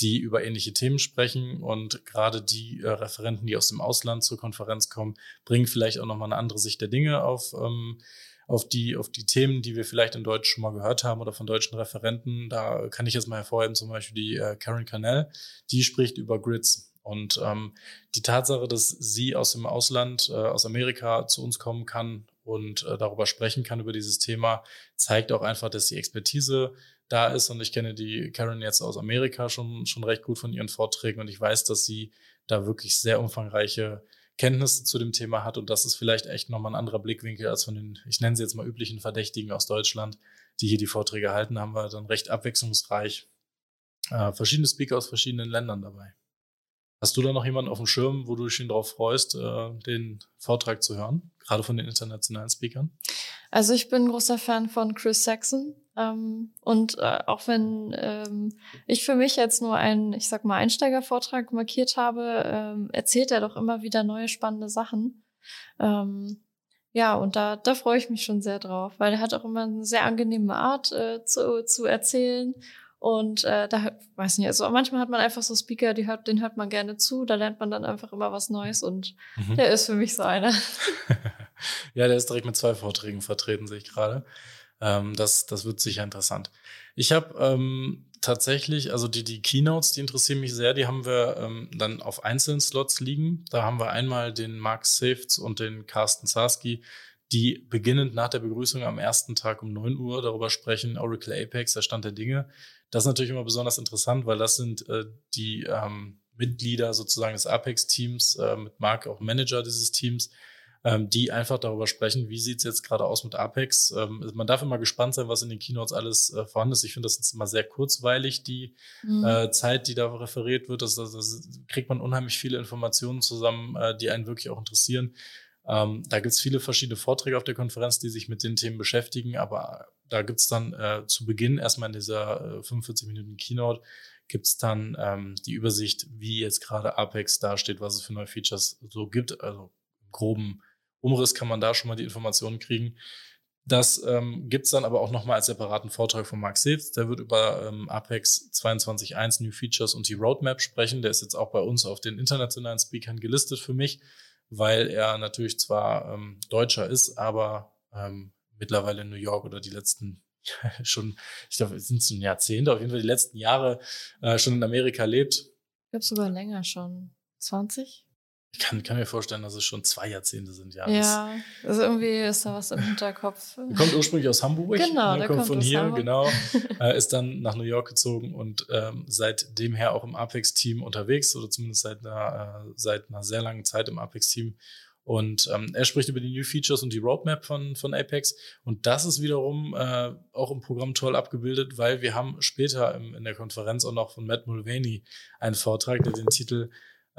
die über ähnliche Themen sprechen und gerade die äh, Referenten, die aus dem Ausland zur Konferenz kommen, bringen vielleicht auch nochmal eine andere Sicht der Dinge auf ähm, auf die, auf die Themen, die wir vielleicht in Deutsch schon mal gehört haben oder von deutschen Referenten. Da kann ich jetzt mal hervorheben, zum Beispiel die äh, Karen Cannell, die spricht über Grids. Und ähm, die Tatsache, dass sie aus dem Ausland, äh, aus Amerika zu uns kommen kann und äh, darüber sprechen kann, über dieses Thema, zeigt auch einfach, dass die Expertise da ist. Und ich kenne die Karen jetzt aus Amerika schon, schon recht gut von ihren Vorträgen und ich weiß, dass sie da wirklich sehr umfangreiche Kenntnisse zu dem Thema hat. Und das ist vielleicht echt nochmal ein anderer Blickwinkel als von den, ich nenne sie jetzt mal üblichen Verdächtigen aus Deutschland, die hier die Vorträge halten, haben wir dann recht abwechslungsreich äh, verschiedene Speaker aus verschiedenen Ländern dabei. Hast du da noch jemanden auf dem Schirm, wo du dich drauf freust, äh, den Vortrag zu hören, gerade von den internationalen Speakern? Also ich bin großer Fan von Chris Saxon. Ähm, und äh, auch wenn ähm, ich für mich jetzt nur einen, ich sag mal, Einsteigervortrag markiert habe, ähm, erzählt er doch immer wieder neue spannende Sachen. Ähm, ja, und da, da freue ich mich schon sehr drauf, weil er hat auch immer eine sehr angenehme Art äh, zu, zu erzählen. Und äh, da weiß nicht, also manchmal hat man einfach so Speaker, die hört, den hört man gerne zu, da lernt man dann einfach immer was Neues und mhm. der ist für mich so einer. *laughs* ja, der ist direkt mit zwei Vorträgen vertreten, sehe ich gerade. Ähm, das, das wird sicher interessant. Ich habe ähm, tatsächlich, also die, die Keynotes, die interessieren mich sehr, die haben wir ähm, dann auf einzelnen Slots liegen. Da haben wir einmal den Mark Safts und den Carsten Sarski, die beginnend nach der Begrüßung am ersten Tag um 9 Uhr darüber sprechen, Oracle Apex, der Stand der Dinge. Das ist natürlich immer besonders interessant, weil das sind äh, die ähm, Mitglieder sozusagen des Apex-Teams, äh, mit Mark auch Manager dieses Teams, ähm, die einfach darüber sprechen, wie sieht's jetzt gerade aus mit Apex. Ähm, man darf immer gespannt sein, was in den Keynotes alles äh, vorhanden ist. Ich finde, das ist immer sehr kurzweilig, die mhm. äh, Zeit, die da referiert wird. Das, das, das, kriegt man unheimlich viele Informationen zusammen, äh, die einen wirklich auch interessieren. Ähm, da gibt's viele verschiedene Vorträge auf der Konferenz, die sich mit den Themen beschäftigen, aber da gibt's dann äh, zu Beginn erstmal in dieser äh, 45 Minuten Keynote gibt's dann ähm, die Übersicht, wie jetzt gerade Apex dasteht, was es für neue Features so gibt, also groben Umriss kann man da schon mal die Informationen kriegen. Das ähm, gibt dann aber auch nochmal als separaten Vortrag von Mark Sitz. Der wird über ähm, Apex 22.1 New Features und die Roadmap sprechen. Der ist jetzt auch bei uns auf den internationalen Speakern gelistet für mich, weil er natürlich zwar ähm, Deutscher ist, aber ähm, mittlerweile in New York oder die letzten *laughs* schon, ich glaube, es sind ein Jahrzehnte, auf jeden Fall die letzten Jahre äh, schon in Amerika lebt. Ich glaube sogar länger schon. 20? Ich kann, kann mir vorstellen, dass es schon zwei Jahrzehnte sind, ja. Ja, also irgendwie ist da was im Hinterkopf. Kommt ursprünglich aus Hamburg. Genau, ne, der kommt, kommt von hier, Hamburg. genau. *laughs* äh, ist dann nach New York gezogen und ähm, seitdem her auch im Apex-Team unterwegs oder zumindest seit einer, äh, seit einer sehr langen Zeit im Apex-Team. Und ähm, er spricht über die New Features und die Roadmap von, von Apex. Und das ist wiederum äh, auch im Programm toll abgebildet, weil wir haben später im, in der Konferenz auch noch von Matt Mulvaney einen Vortrag, der den Titel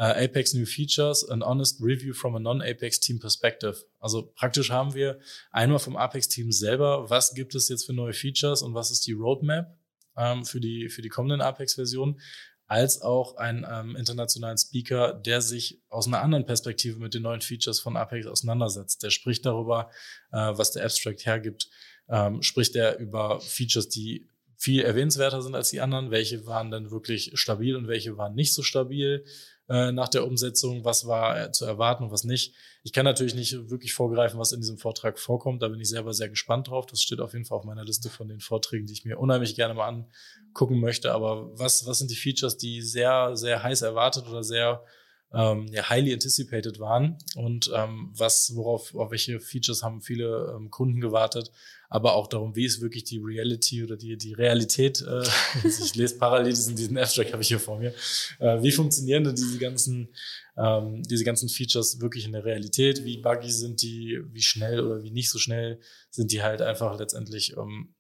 äh, Apex New Features, an honest review from a non-Apex Team perspective. Also praktisch haben wir einmal vom Apex Team selber, was gibt es jetzt für neue Features und was ist die Roadmap ähm, für die für die kommenden Apex-Versionen als auch einen ähm, internationalen Speaker, der sich aus einer anderen Perspektive mit den neuen Features von Apex auseinandersetzt. Der spricht darüber, äh, was der Abstract hergibt, ähm, spricht er über Features, die viel erwähnenswerter sind als die anderen, welche waren dann wirklich stabil und welche waren nicht so stabil äh, nach der Umsetzung, was war zu erwarten und was nicht. Ich kann natürlich nicht wirklich vorgreifen, was in diesem Vortrag vorkommt. Da bin ich selber sehr gespannt drauf. Das steht auf jeden Fall auf meiner Liste von den Vorträgen, die ich mir unheimlich gerne mal angucken möchte. Aber was, was sind die Features, die sehr, sehr heiß erwartet oder sehr ähm, ja, highly anticipated waren. Und ähm, was, worauf, auf welche Features haben viele ähm, Kunden gewartet, aber auch darum, wie ist wirklich die Reality oder die, die Realität, äh, *laughs* ich lese parallel diesen, diesen Abstract habe ich hier vor mir, äh, wie funktionieren denn diese ganzen, ähm, diese ganzen Features wirklich in der Realität, wie buggy sind die, wie schnell oder wie nicht so schnell sind die halt einfach letztendlich, ähm,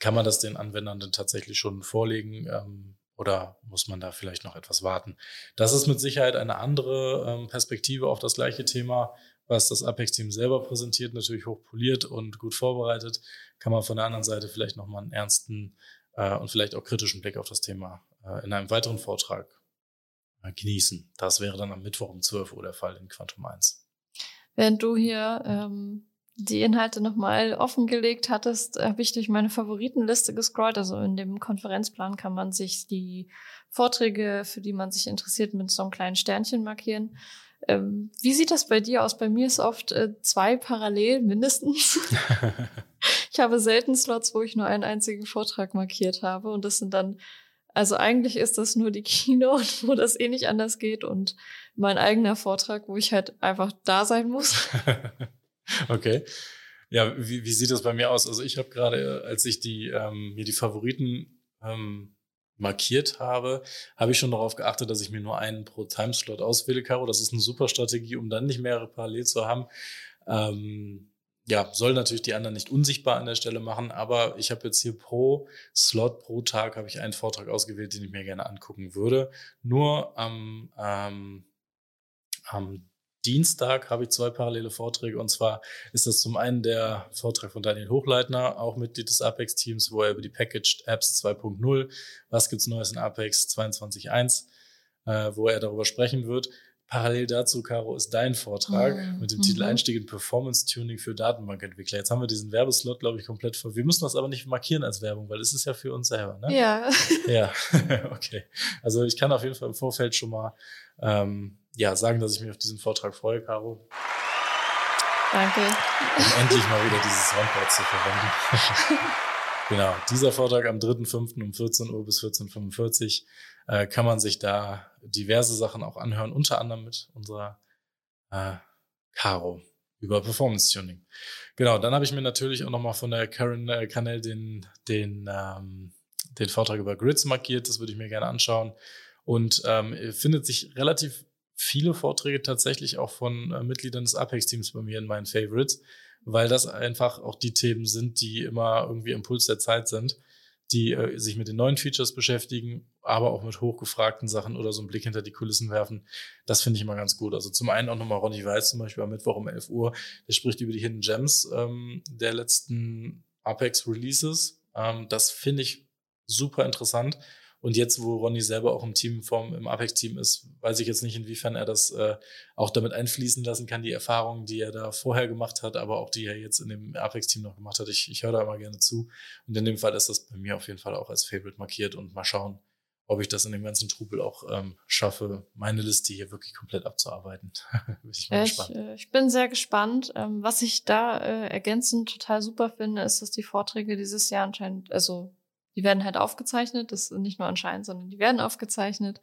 kann man das den Anwendern dann tatsächlich schon vorlegen, ähm, oder muss man da vielleicht noch etwas warten? Das ist mit Sicherheit eine andere ähm, Perspektive auf das gleiche Thema, was das Apex-Team selber präsentiert, natürlich hochpoliert und gut vorbereitet. Kann man von der anderen Seite vielleicht nochmal einen ernsten äh, und vielleicht auch kritischen Blick auf das Thema äh, in einem weiteren Vortrag äh, genießen. Das wäre dann am Mittwoch um 12 Uhr der Fall in Quantum 1. Während du hier ähm, die Inhalte nochmal offengelegt hattest, habe ich durch meine Favoritenliste gescrollt. Also in dem Konferenzplan kann man sich die Vorträge, für die man sich interessiert, mit so einem kleinen Sternchen markieren. Ähm, wie sieht das bei dir aus? Bei mir ist oft äh, zwei parallel mindestens. *laughs* ich habe selten Slots, wo ich nur einen einzigen Vortrag markiert habe. Und das sind dann, also eigentlich ist das nur die Keynote, *laughs* wo das eh nicht anders geht und mein eigener Vortrag, wo ich halt einfach da sein muss. *laughs* Okay. Ja, wie, wie sieht das bei mir aus? Also ich habe gerade, als ich die ähm, mir die Favoriten ähm, markiert habe, habe ich schon darauf geachtet, dass ich mir nur einen pro Timeslot auswähle, Caro. Das ist eine super Strategie, um dann nicht mehrere parallel zu haben. Ähm, ja, soll natürlich die anderen nicht unsichtbar an der Stelle machen, aber ich habe jetzt hier pro Slot, pro Tag habe ich einen Vortrag ausgewählt, den ich mir gerne angucken würde. Nur am, ähm, am Dienstag habe ich zwei parallele Vorträge und zwar ist das zum einen der Vortrag von Daniel Hochleitner, auch Mitglied des Apex-Teams, wo er über die Packaged Apps 2.0, was gibt's Neues in Apex 22.1, äh, wo er darüber sprechen wird. Parallel dazu, Caro, ist dein Vortrag mhm. mit dem Titel mhm. Einstieg in Performance Tuning für Datenbankentwickler. Jetzt haben wir diesen Werbeslot, glaube ich, komplett vor. Wir müssen das aber nicht markieren als Werbung, weil es ist ja für uns selber, ne? Ja. *laughs* Ja, *laughs* okay. Also ich kann auf jeden Fall im Vorfeld schon mal ähm, ja, sagen, dass ich mich auf diesen Vortrag freue, Caro. Danke. Um endlich mal wieder dieses Soundboard zu verwenden. *laughs* genau, dieser Vortrag am 3.5. um 14 Uhr bis 14.45 Uhr äh, kann man sich da diverse Sachen auch anhören, unter anderem mit unserer äh, Caro über Performance Tuning. Genau, dann habe ich mir natürlich auch nochmal von der Karen äh, Kanell den, den, ähm, den Vortrag über Grids markiert. Das würde ich mir gerne anschauen. Und ähm, findet sich relativ viele Vorträge tatsächlich auch von äh, Mitgliedern des Apex-Teams bei mir in meinen Favorites, weil das einfach auch die Themen sind, die immer irgendwie Impuls der Zeit sind, die äh, sich mit den neuen Features beschäftigen, aber auch mit hochgefragten Sachen oder so einen Blick hinter die Kulissen werfen. Das finde ich immer ganz gut. Also zum einen auch nochmal Ronny Weiß zum Beispiel am Mittwoch um 11 Uhr, der spricht über die Hidden Gems ähm, der letzten Apex-Releases. Ähm, das finde ich super interessant und jetzt, wo Ronny selber auch im Team vom, im Apex-Team ist, weiß ich jetzt nicht, inwiefern er das äh, auch damit einfließen lassen kann, die Erfahrungen, die er da vorher gemacht hat, aber auch die er jetzt in dem Apex-Team noch gemacht hat. Ich, ich höre da immer gerne zu. Und in dem Fall ist das bei mir auf jeden Fall auch als Favorite markiert und mal schauen, ob ich das in dem ganzen Trubel auch ähm, schaffe, meine Liste hier wirklich komplett abzuarbeiten. *laughs* bin ich, mal ich, gespannt. Äh, ich bin sehr gespannt. Ähm, was ich da äh, ergänzend total super finde, ist, dass die Vorträge dieses Jahr anscheinend, also die werden halt aufgezeichnet, das ist nicht nur anscheinend, sondern die werden aufgezeichnet.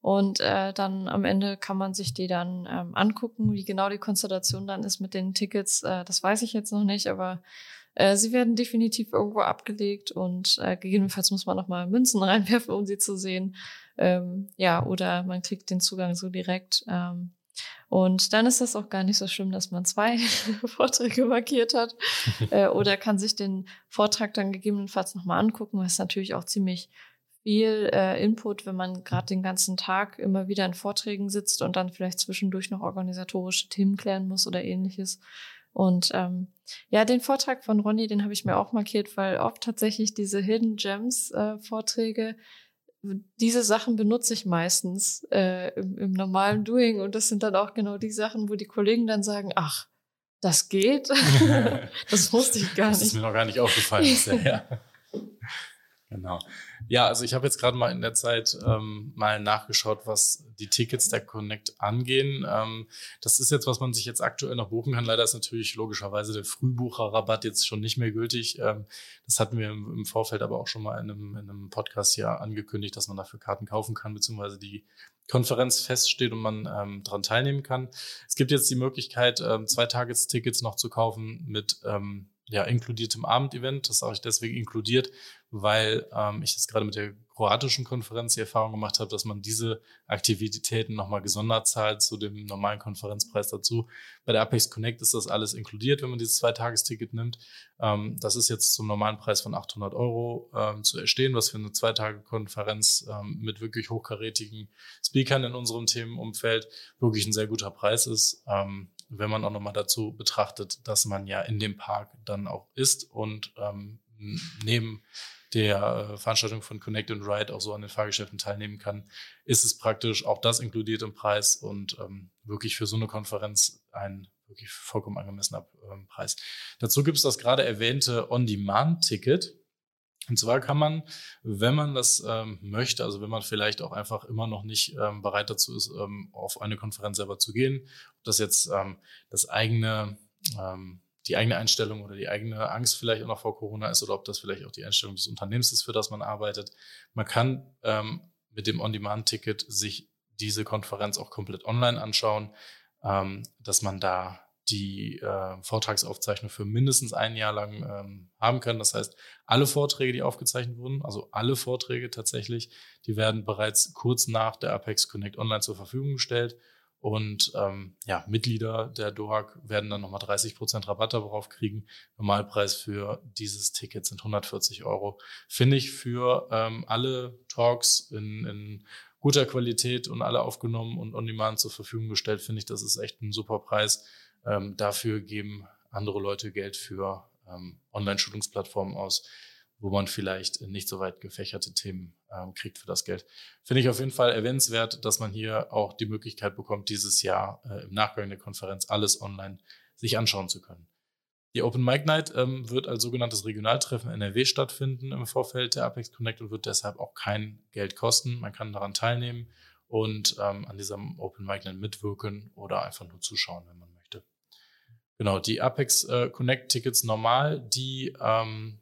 Und äh, dann am Ende kann man sich die dann ähm, angucken, wie genau die Konstellation dann ist mit den Tickets. Äh, das weiß ich jetzt noch nicht, aber äh, sie werden definitiv irgendwo abgelegt und äh, gegebenenfalls muss man nochmal Münzen *laughs* reinwerfen, um sie zu sehen. Ähm, ja, oder man kriegt den Zugang so direkt. Ähm, und dann ist das auch gar nicht so schlimm, dass man zwei *laughs* Vorträge markiert hat. *laughs* äh, oder kann sich den Vortrag dann gegebenenfalls nochmal angucken, was natürlich auch ziemlich viel äh, Input, wenn man gerade den ganzen Tag immer wieder in Vorträgen sitzt und dann vielleicht zwischendurch noch organisatorische Themen klären muss oder ähnliches. Und ähm, ja, den Vortrag von Ronny, den habe ich mir auch markiert, weil oft tatsächlich diese Hidden Gems äh, Vorträge, diese Sachen benutze ich meistens äh, im, im normalen Doing und das sind dann auch genau die Sachen, wo die Kollegen dann sagen, ach, das geht. *laughs* das wusste ich gar nicht. Das ist mir noch gar nicht aufgefallen bisher. Genau. Ja, also ich habe jetzt gerade mal in der Zeit ähm, mal nachgeschaut, was die Tickets der Connect angehen. Ähm, das ist jetzt, was man sich jetzt aktuell noch buchen kann. Leider ist natürlich logischerweise der Frühbucherrabatt jetzt schon nicht mehr gültig. Ähm, das hatten wir im, im, Vorfeld aber auch schon mal in einem, in einem Podcast hier angekündigt, dass man dafür Karten kaufen kann, beziehungsweise die Konferenz feststeht und man ähm, daran teilnehmen kann. Es gibt jetzt die Möglichkeit, ähm, zwei Tagestickets noch zu kaufen mit ähm, ja, inkludiertem Abendevent. Das sage ich deswegen inkludiert, weil ähm, ich jetzt gerade mit der kroatischen Konferenz die Erfahrung gemacht habe, dass man diese Aktivitäten nochmal gesondert zahlt zu dem normalen Konferenzpreis dazu. Bei der Apex Connect ist das alles inkludiert, wenn man dieses Zweitagesticket nimmt. Ähm, das ist jetzt zum normalen Preis von 800 Euro ähm, zu erstehen, was für eine Zweitage-Konferenz ähm, mit wirklich hochkarätigen Speakern in unserem Themenumfeld wirklich ein sehr guter Preis ist. Wenn man auch nochmal dazu betrachtet, dass man ja in dem Park dann auch ist und ähm, neben der äh, Veranstaltung von Connect and Ride auch so an den Fahrgeschäften teilnehmen kann, ist es praktisch auch das inkludiert im Preis und ähm, wirklich für so eine Konferenz ein wirklich vollkommen angemessener ähm, Preis. Dazu gibt es das gerade erwähnte On-Demand-Ticket. Und zwar kann man, wenn man das ähm, möchte, also wenn man vielleicht auch einfach immer noch nicht ähm, bereit dazu ist, ähm, auf eine Konferenz selber zu gehen, ob das jetzt ähm, das eigene, ähm, die eigene Einstellung oder die eigene Angst vielleicht auch noch vor Corona ist oder ob das vielleicht auch die Einstellung des Unternehmens ist, für das man arbeitet. Man kann ähm, mit dem On-Demand-Ticket sich diese Konferenz auch komplett online anschauen, dass man da die äh, Vortragsaufzeichnung für mindestens ein Jahr lang ähm, haben können. Das heißt, alle Vorträge, die aufgezeichnet wurden, also alle Vorträge tatsächlich, die werden bereits kurz nach der Apex Connect Online zur Verfügung gestellt. Und ähm, ja, Mitglieder der DOAG werden dann nochmal 30 Prozent Rabatt darauf kriegen. Normalpreis für dieses Ticket sind 140 Euro. Finde ich für ähm, alle Talks in, in guter Qualität und alle aufgenommen und on demand zur Verfügung gestellt, finde ich, das ist echt ein super Preis. Ähm, dafür geben andere Leute Geld für ähm, Online-Schulungsplattformen aus, wo man vielleicht nicht so weit gefächerte Themen ähm, kriegt für das Geld. Finde ich auf jeden Fall erwähnenswert, dass man hier auch die Möglichkeit bekommt, dieses Jahr äh, im Nachgang der Konferenz alles online sich anschauen zu können. Die Open Mic Night ähm, wird als sogenanntes Regionaltreffen NRW stattfinden im Vorfeld der Apex Connect und wird deshalb auch kein Geld kosten. Man kann daran teilnehmen und ähm, an diesem Open Mic Night mitwirken oder einfach nur zuschauen, wenn man möchte. Genau, die Apex äh, Connect Tickets normal, die ähm,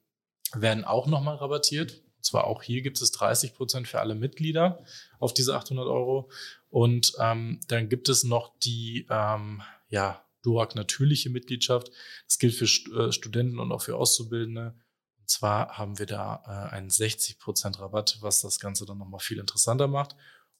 werden auch nochmal rabattiert. Und zwar auch hier gibt es 30 Prozent für alle Mitglieder auf diese 800 Euro. Und ähm, dann gibt es noch die, ähm, ja, DUAG natürliche Mitgliedschaft. Das gilt für äh, Studenten und auch für Auszubildende. Und zwar haben wir da äh, einen 60 Prozent Rabatt, was das Ganze dann nochmal viel interessanter macht.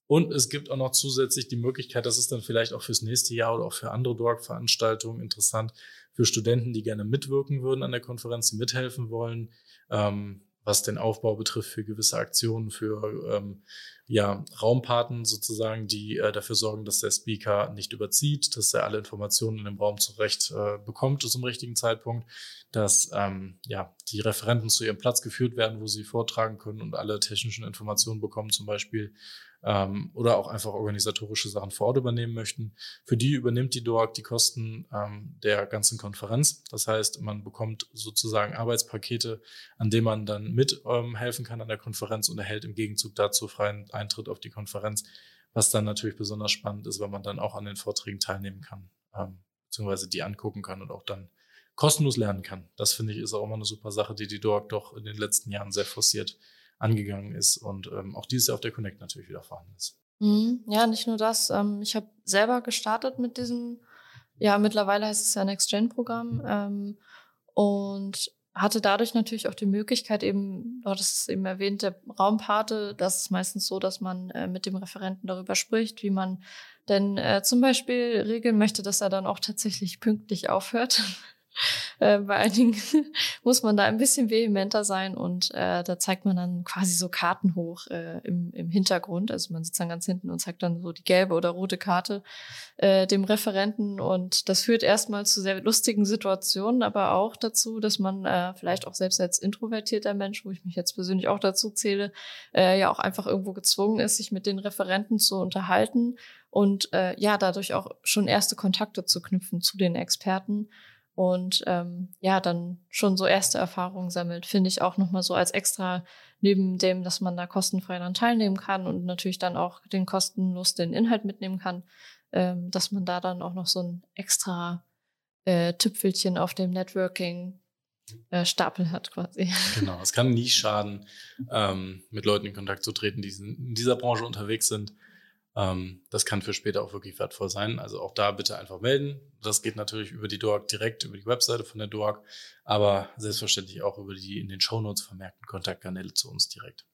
Und es gibt auch noch zusätzlich die Möglichkeit, das ist dann vielleicht auch fürs nächste Jahr oder auch für andere DORG-Veranstaltungen interessant, für Studenten, die gerne mitwirken würden an der Konferenz, die mithelfen wollen, ähm, was den Aufbau betrifft für gewisse Aktionen, für ähm, ja, Raumpaten sozusagen, die äh, dafür sorgen, dass der Speaker nicht überzieht, dass er alle Informationen in dem Raum zurecht äh, bekommt zum richtigen Zeitpunkt, dass ähm, ja, die Referenten zu ihrem Platz geführt werden, wo sie vortragen können und alle technischen Informationen bekommen, zum Beispiel ähm, oder auch einfach organisatorische Sachen vor Ort übernehmen möchten. Für die übernimmt die DOAG die Kosten ähm, der ganzen Konferenz. Das heißt, man bekommt sozusagen Arbeitspakete, an denen man dann mithelfen ähm, kann an der Konferenz und erhält im Gegenzug dazu freien Eintritt auf die Konferenz, was dann natürlich besonders spannend ist, weil man dann auch an den Vorträgen teilnehmen kann, ähm, beziehungsweise die angucken kann und auch dann kostenlos lernen kann. Das finde ich ist auch immer eine super Sache, die die DOAG doch in den letzten Jahren sehr forciert angegangen ist und ähm, auch dieses Jahr auf der Connect natürlich wieder vorhanden ist. Mhm. Ja, nicht nur das. Ähm, ich habe selber gestartet mit diesem, ja, mittlerweile heißt es ja Next-Gen-Programm ähm, und hatte dadurch natürlich auch die Möglichkeit, eben, du hattest es eben erwähnt, der Raumpate, das ist meistens so, dass man äh, mit dem Referenten darüber spricht, wie man denn äh, zum Beispiel regeln möchte, dass er dann auch tatsächlich pünktlich aufhört. *laughs* Äh, bei einigen *laughs* muss man da ein bisschen vehementer sein und äh, da zeigt man dann quasi so Karten hoch äh, im, im Hintergrund. Also man sitzt dann ganz hinten und zeigt dann so die gelbe oder rote Karte äh, dem Referenten und das führt erstmal zu sehr lustigen Situationen, aber auch dazu, dass man äh, vielleicht auch selbst als introvertierter Mensch, wo ich mich jetzt persönlich auch dazu zähle, äh, ja auch einfach irgendwo gezwungen ist, sich mit den Referenten zu unterhalten und äh, ja, dadurch auch schon erste Kontakte zu knüpfen zu den Experten und ähm, ja, dann schon so erste Erfahrungen sammelt, finde ich auch nochmal so als extra neben dem, dass man da kostenfrei dann teilnehmen kann und natürlich dann auch den kostenlos den Inhalt mitnehmen kann, ähm, dass man da dann auch noch so ein extra äh, Tüpfelchen auf dem Networking äh, Stapel hat quasi. *laughs* Genau, es kann nie schaden, ähm, mit Leuten in Kontakt zu treten, die in dieser Branche unterwegs sind das kann für später auch wirklich wertvoll sein. Also auch da bitte einfach melden. Das geht natürlich über die DOAG direkt, über die Webseite von der DOAG, aber selbstverständlich auch über die in den Shownotes vermerkten Kontaktkanäle zu uns direkt.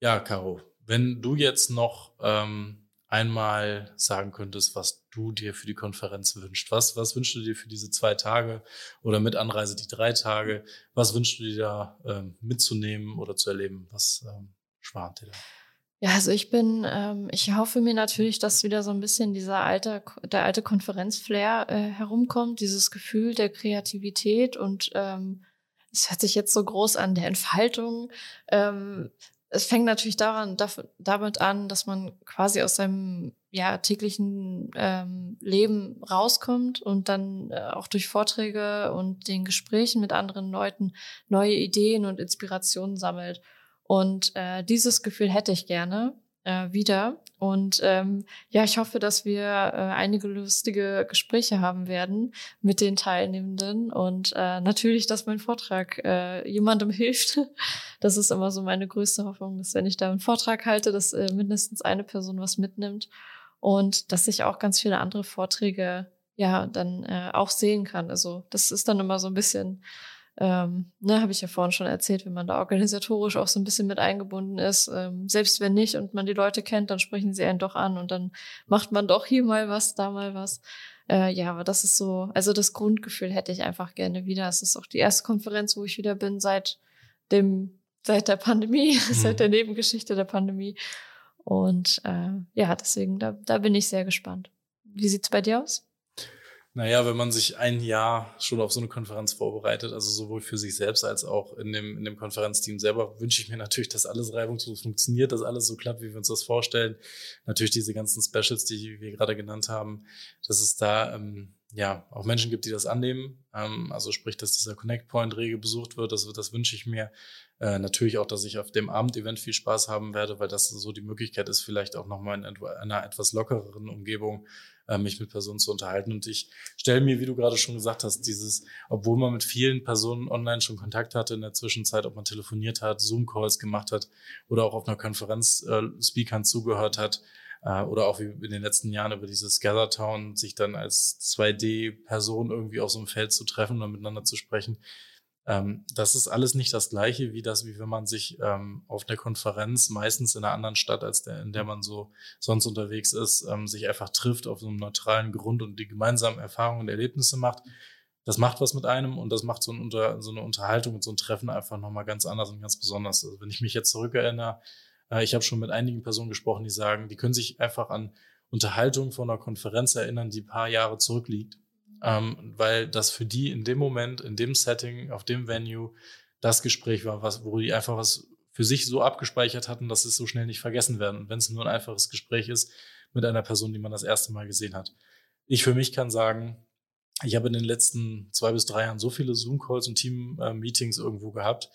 Ja, Caro, wenn du jetzt noch ähm, einmal sagen könntest, was du dir für die Konferenz wünschst. Was, was wünschst du dir für diese zwei Tage oder mit Anreise die drei Tage? Was wünschst du dir da ähm, mitzunehmen oder zu erleben? Was ähm, schwant dir da? Ja, also ich bin, ähm, ich hoffe mir natürlich, dass wieder so ein bisschen dieser alte, der alte Konferenzflair äh, herumkommt, dieses Gefühl der Kreativität und ähm, es hört sich jetzt so groß an, der Entfaltung. Ähm, es fängt natürlich daran, damit an, dass man quasi aus seinem ja, täglichen ähm, Leben rauskommt und dann äh, auch durch Vorträge und den Gesprächen mit anderen Leuten neue Ideen und Inspirationen sammelt. Und äh, dieses Gefühl hätte ich gerne äh, wieder. Und ähm, ja, ich hoffe, dass wir äh, einige lustige Gespräche haben werden mit den Teilnehmenden und äh, natürlich, dass mein Vortrag äh, jemandem *laughs* hilft. Das ist immer so meine größte Hoffnung, dass wenn ich da einen Vortrag halte, dass äh, mindestens eine Person was mitnimmt und dass ich auch ganz viele andere Vorträge ja dann äh, auch sehen kann. Also das ist dann immer so ein bisschen ähm, ne, habe ich ja vorhin schon erzählt, wenn man da organisatorisch auch so ein bisschen mit eingebunden ist, ähm, selbst wenn nicht und man die Leute kennt, dann sprechen sie einen doch an und dann macht man doch hier mal was, da mal was. Äh, ja, aber das ist so, also das Grundgefühl hätte ich einfach gerne wieder. Es ist auch die erste Konferenz, wo ich wieder bin seit dem, seit der Pandemie, *laughs* mhm. seit der Nebengeschichte der Pandemie. Und äh, ja, deswegen, da, da bin ich sehr gespannt. Wie sieht's bei dir aus? Naja, wenn man sich ein Jahr schon auf so eine Konferenz vorbereitet, also sowohl für sich selbst als auch in dem, in dem Konferenzteam selber, wünsche ich mir natürlich, dass alles reibungslos funktioniert, dass alles so klappt, wie wir uns das vorstellen. Natürlich diese ganzen Specials, die wir gerade genannt haben, dass es da ähm, ja auch Menschen gibt, die das annehmen. Ähm, also sprich, dass dieser Connect Point rege besucht wird, das, das wünsche ich mir. Äh, natürlich auch, dass ich auf dem Abendevent viel Spaß haben werde, weil das so die Möglichkeit ist, vielleicht auch nochmal in einer etwas lockereren Umgebung äh, mich mit Personen zu unterhalten. Und ich stelle mir, wie du gerade schon gesagt hast, dieses, obwohl man mit vielen Personen online schon Kontakt hatte in der Zwischenzeit, ob man telefoniert hat, Zoom-Calls gemacht hat oder auch auf einer Konferenz äh, Speakern zugehört hat, äh, oder auch wie in den letzten Jahren über dieses Gathertown, sich dann als 2D-Person irgendwie auf so einem Feld zu treffen und miteinander zu sprechen. Ähm, das ist alles nicht das Gleiche wie das, wie wenn man sich ähm, auf der Konferenz, meistens in einer anderen Stadt als der, in der man so sonst unterwegs ist, ähm, sich einfach trifft auf so einem neutralen Grund und die gemeinsamen Erfahrungen und Erlebnisse macht. Das macht was mit einem und das macht so, ein Unter, so eine Unterhaltung und so ein Treffen einfach nochmal ganz anders und ganz besonders. Also wenn ich mich jetzt zurückerinnere, ich habe schon mit einigen Personen gesprochen, die sagen, die können sich einfach an Unterhaltung von einer Konferenz erinnern, die paar Jahre zurückliegt ähm, weil das für die in dem Moment, in dem Setting, auf dem Venue das Gespräch war, was, wo die einfach was für sich so abgespeichert hatten, dass es so schnell nicht vergessen werden. Und wenn es nur ein einfaches Gespräch ist mit einer Person, die man das erste Mal gesehen hat. Ich für mich kann sagen, ich habe in den letzten zwei bis drei Jahren so viele Zoom-Calls und Team-Meetings irgendwo gehabt,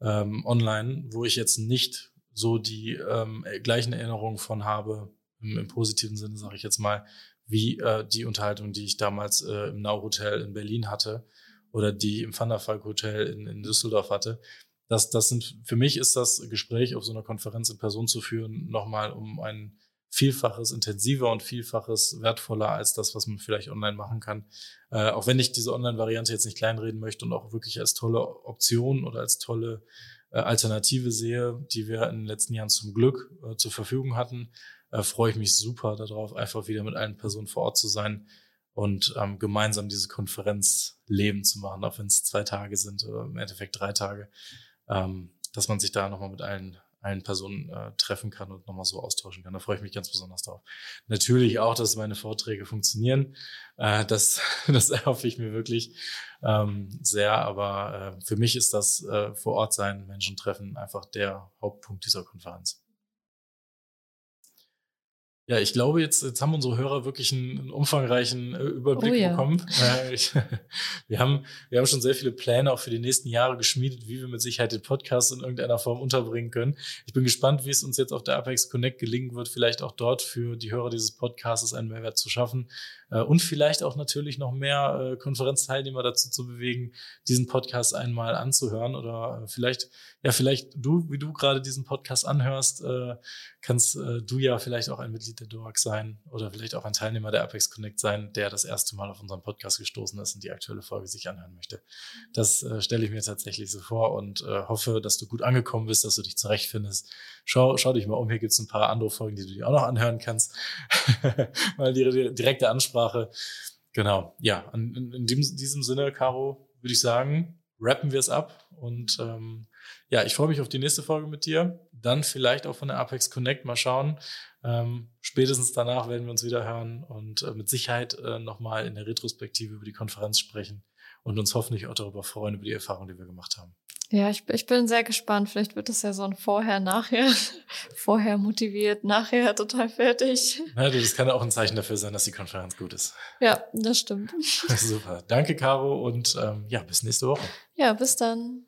ähm, online, wo ich jetzt nicht so die ähm, gleichen Erinnerungen von habe, im, im positiven Sinne, sage ich jetzt mal, wie äh, die Unterhaltung, die ich damals äh, im Nau Hotel in Berlin hatte oder die im Van der Valk Hotel in, in Düsseldorf hatte. Das, das sind, für mich ist das Gespräch auf so einer Konferenz in Person zu führen, nochmal um ein Vielfaches intensiver und Vielfaches wertvoller als das, was man vielleicht online machen kann. Äh, auch wenn ich diese Online-Variante jetzt nicht kleinreden möchte und auch wirklich als tolle Option oder als tolle äh, Alternative sehe, die wir in den letzten Jahren zum Glück äh, zur Verfügung hatten, äh, freue ich mich super darauf, einfach wieder mit allen Personen vor Ort zu sein und ähm, gemeinsam diese Konferenz leben zu machen, auch wenn es zwei Tage sind oder im Endeffekt drei Tage, ähm, dass man sich da nochmal mit allen allen Personen äh, treffen kann und nochmal so austauschen kann. Da freue ich mich ganz besonders drauf. Natürlich auch, dass meine Vorträge funktionieren. Äh, das, *laughs* das erhoffe ich mir wirklich ähm, sehr. Aber äh, für mich ist das äh, vor Ort sein, Menschen treffen, einfach der Hauptpunkt dieser Konferenz. Ja, ich glaube, jetzt, jetzt haben unsere Hörer wirklich einen, einen umfangreichen äh, Überblick oh, ja. bekommen. Äh, ich, *laughs* wir, haben, wir haben schon sehr viele Pläne auch für die nächsten Jahre geschmiedet, wie wir mit Sicherheit den Podcast in irgendeiner Form unterbringen können. Ich bin gespannt, wie es uns jetzt auf der Apex Connect gelingen wird, vielleicht auch dort für die Hörer dieses Podcasts einen Mehrwert zu schaffen und vielleicht auch natürlich noch mehr äh, Konferenzteilnehmer dazu zu bewegen, diesen Podcast einmal anzuhören oder äh, vielleicht, ja, vielleicht du, wie du gerade diesen Podcast anhörst, äh, kannst äh, du ja vielleicht auch ein Mitglied der DOAG sein oder vielleicht auch ein Teilnehmer der Apex Connect sein, der das erste Mal auf unseren Podcast gestoßen ist und die aktuelle Folge sich anhören möchte. Das äh, stelle ich mir tatsächlich so vor und äh, hoffe, dass du gut angekommen bist, dass du dich zurechtfindest. Schau, schau dich mal um, hier gibt es ein paar andere Folgen, die du dir auch noch anhören kannst. *laughs* mal die direkte Ansprache. Genau, ja, in, in, in diesem, diesem Sinne, Caro, würde ich sagen, rappen wir es ab und ähm, ja, ich freue mich auf die nächste Folge mit dir. Dann vielleicht auch von der Apex Connect mal schauen. Ähm, spätestens danach werden wir uns wieder hören und äh, mit Sicherheit äh, nochmal in der Retrospektive über die Konferenz sprechen und uns hoffentlich auch darüber freuen, über die Erfahrungen, die wir gemacht haben. Ja, ich, ich bin sehr gespannt. Vielleicht wird es ja so ein Vorher, Nachher. *laughs* Vorher motiviert, nachher total fertig. Ja, das kann ja auch ein Zeichen dafür sein, dass die Konferenz gut ist. Ja, das stimmt. *laughs* Super. Danke, Caro, und ähm, ja, bis nächste Woche. Ja, bis dann.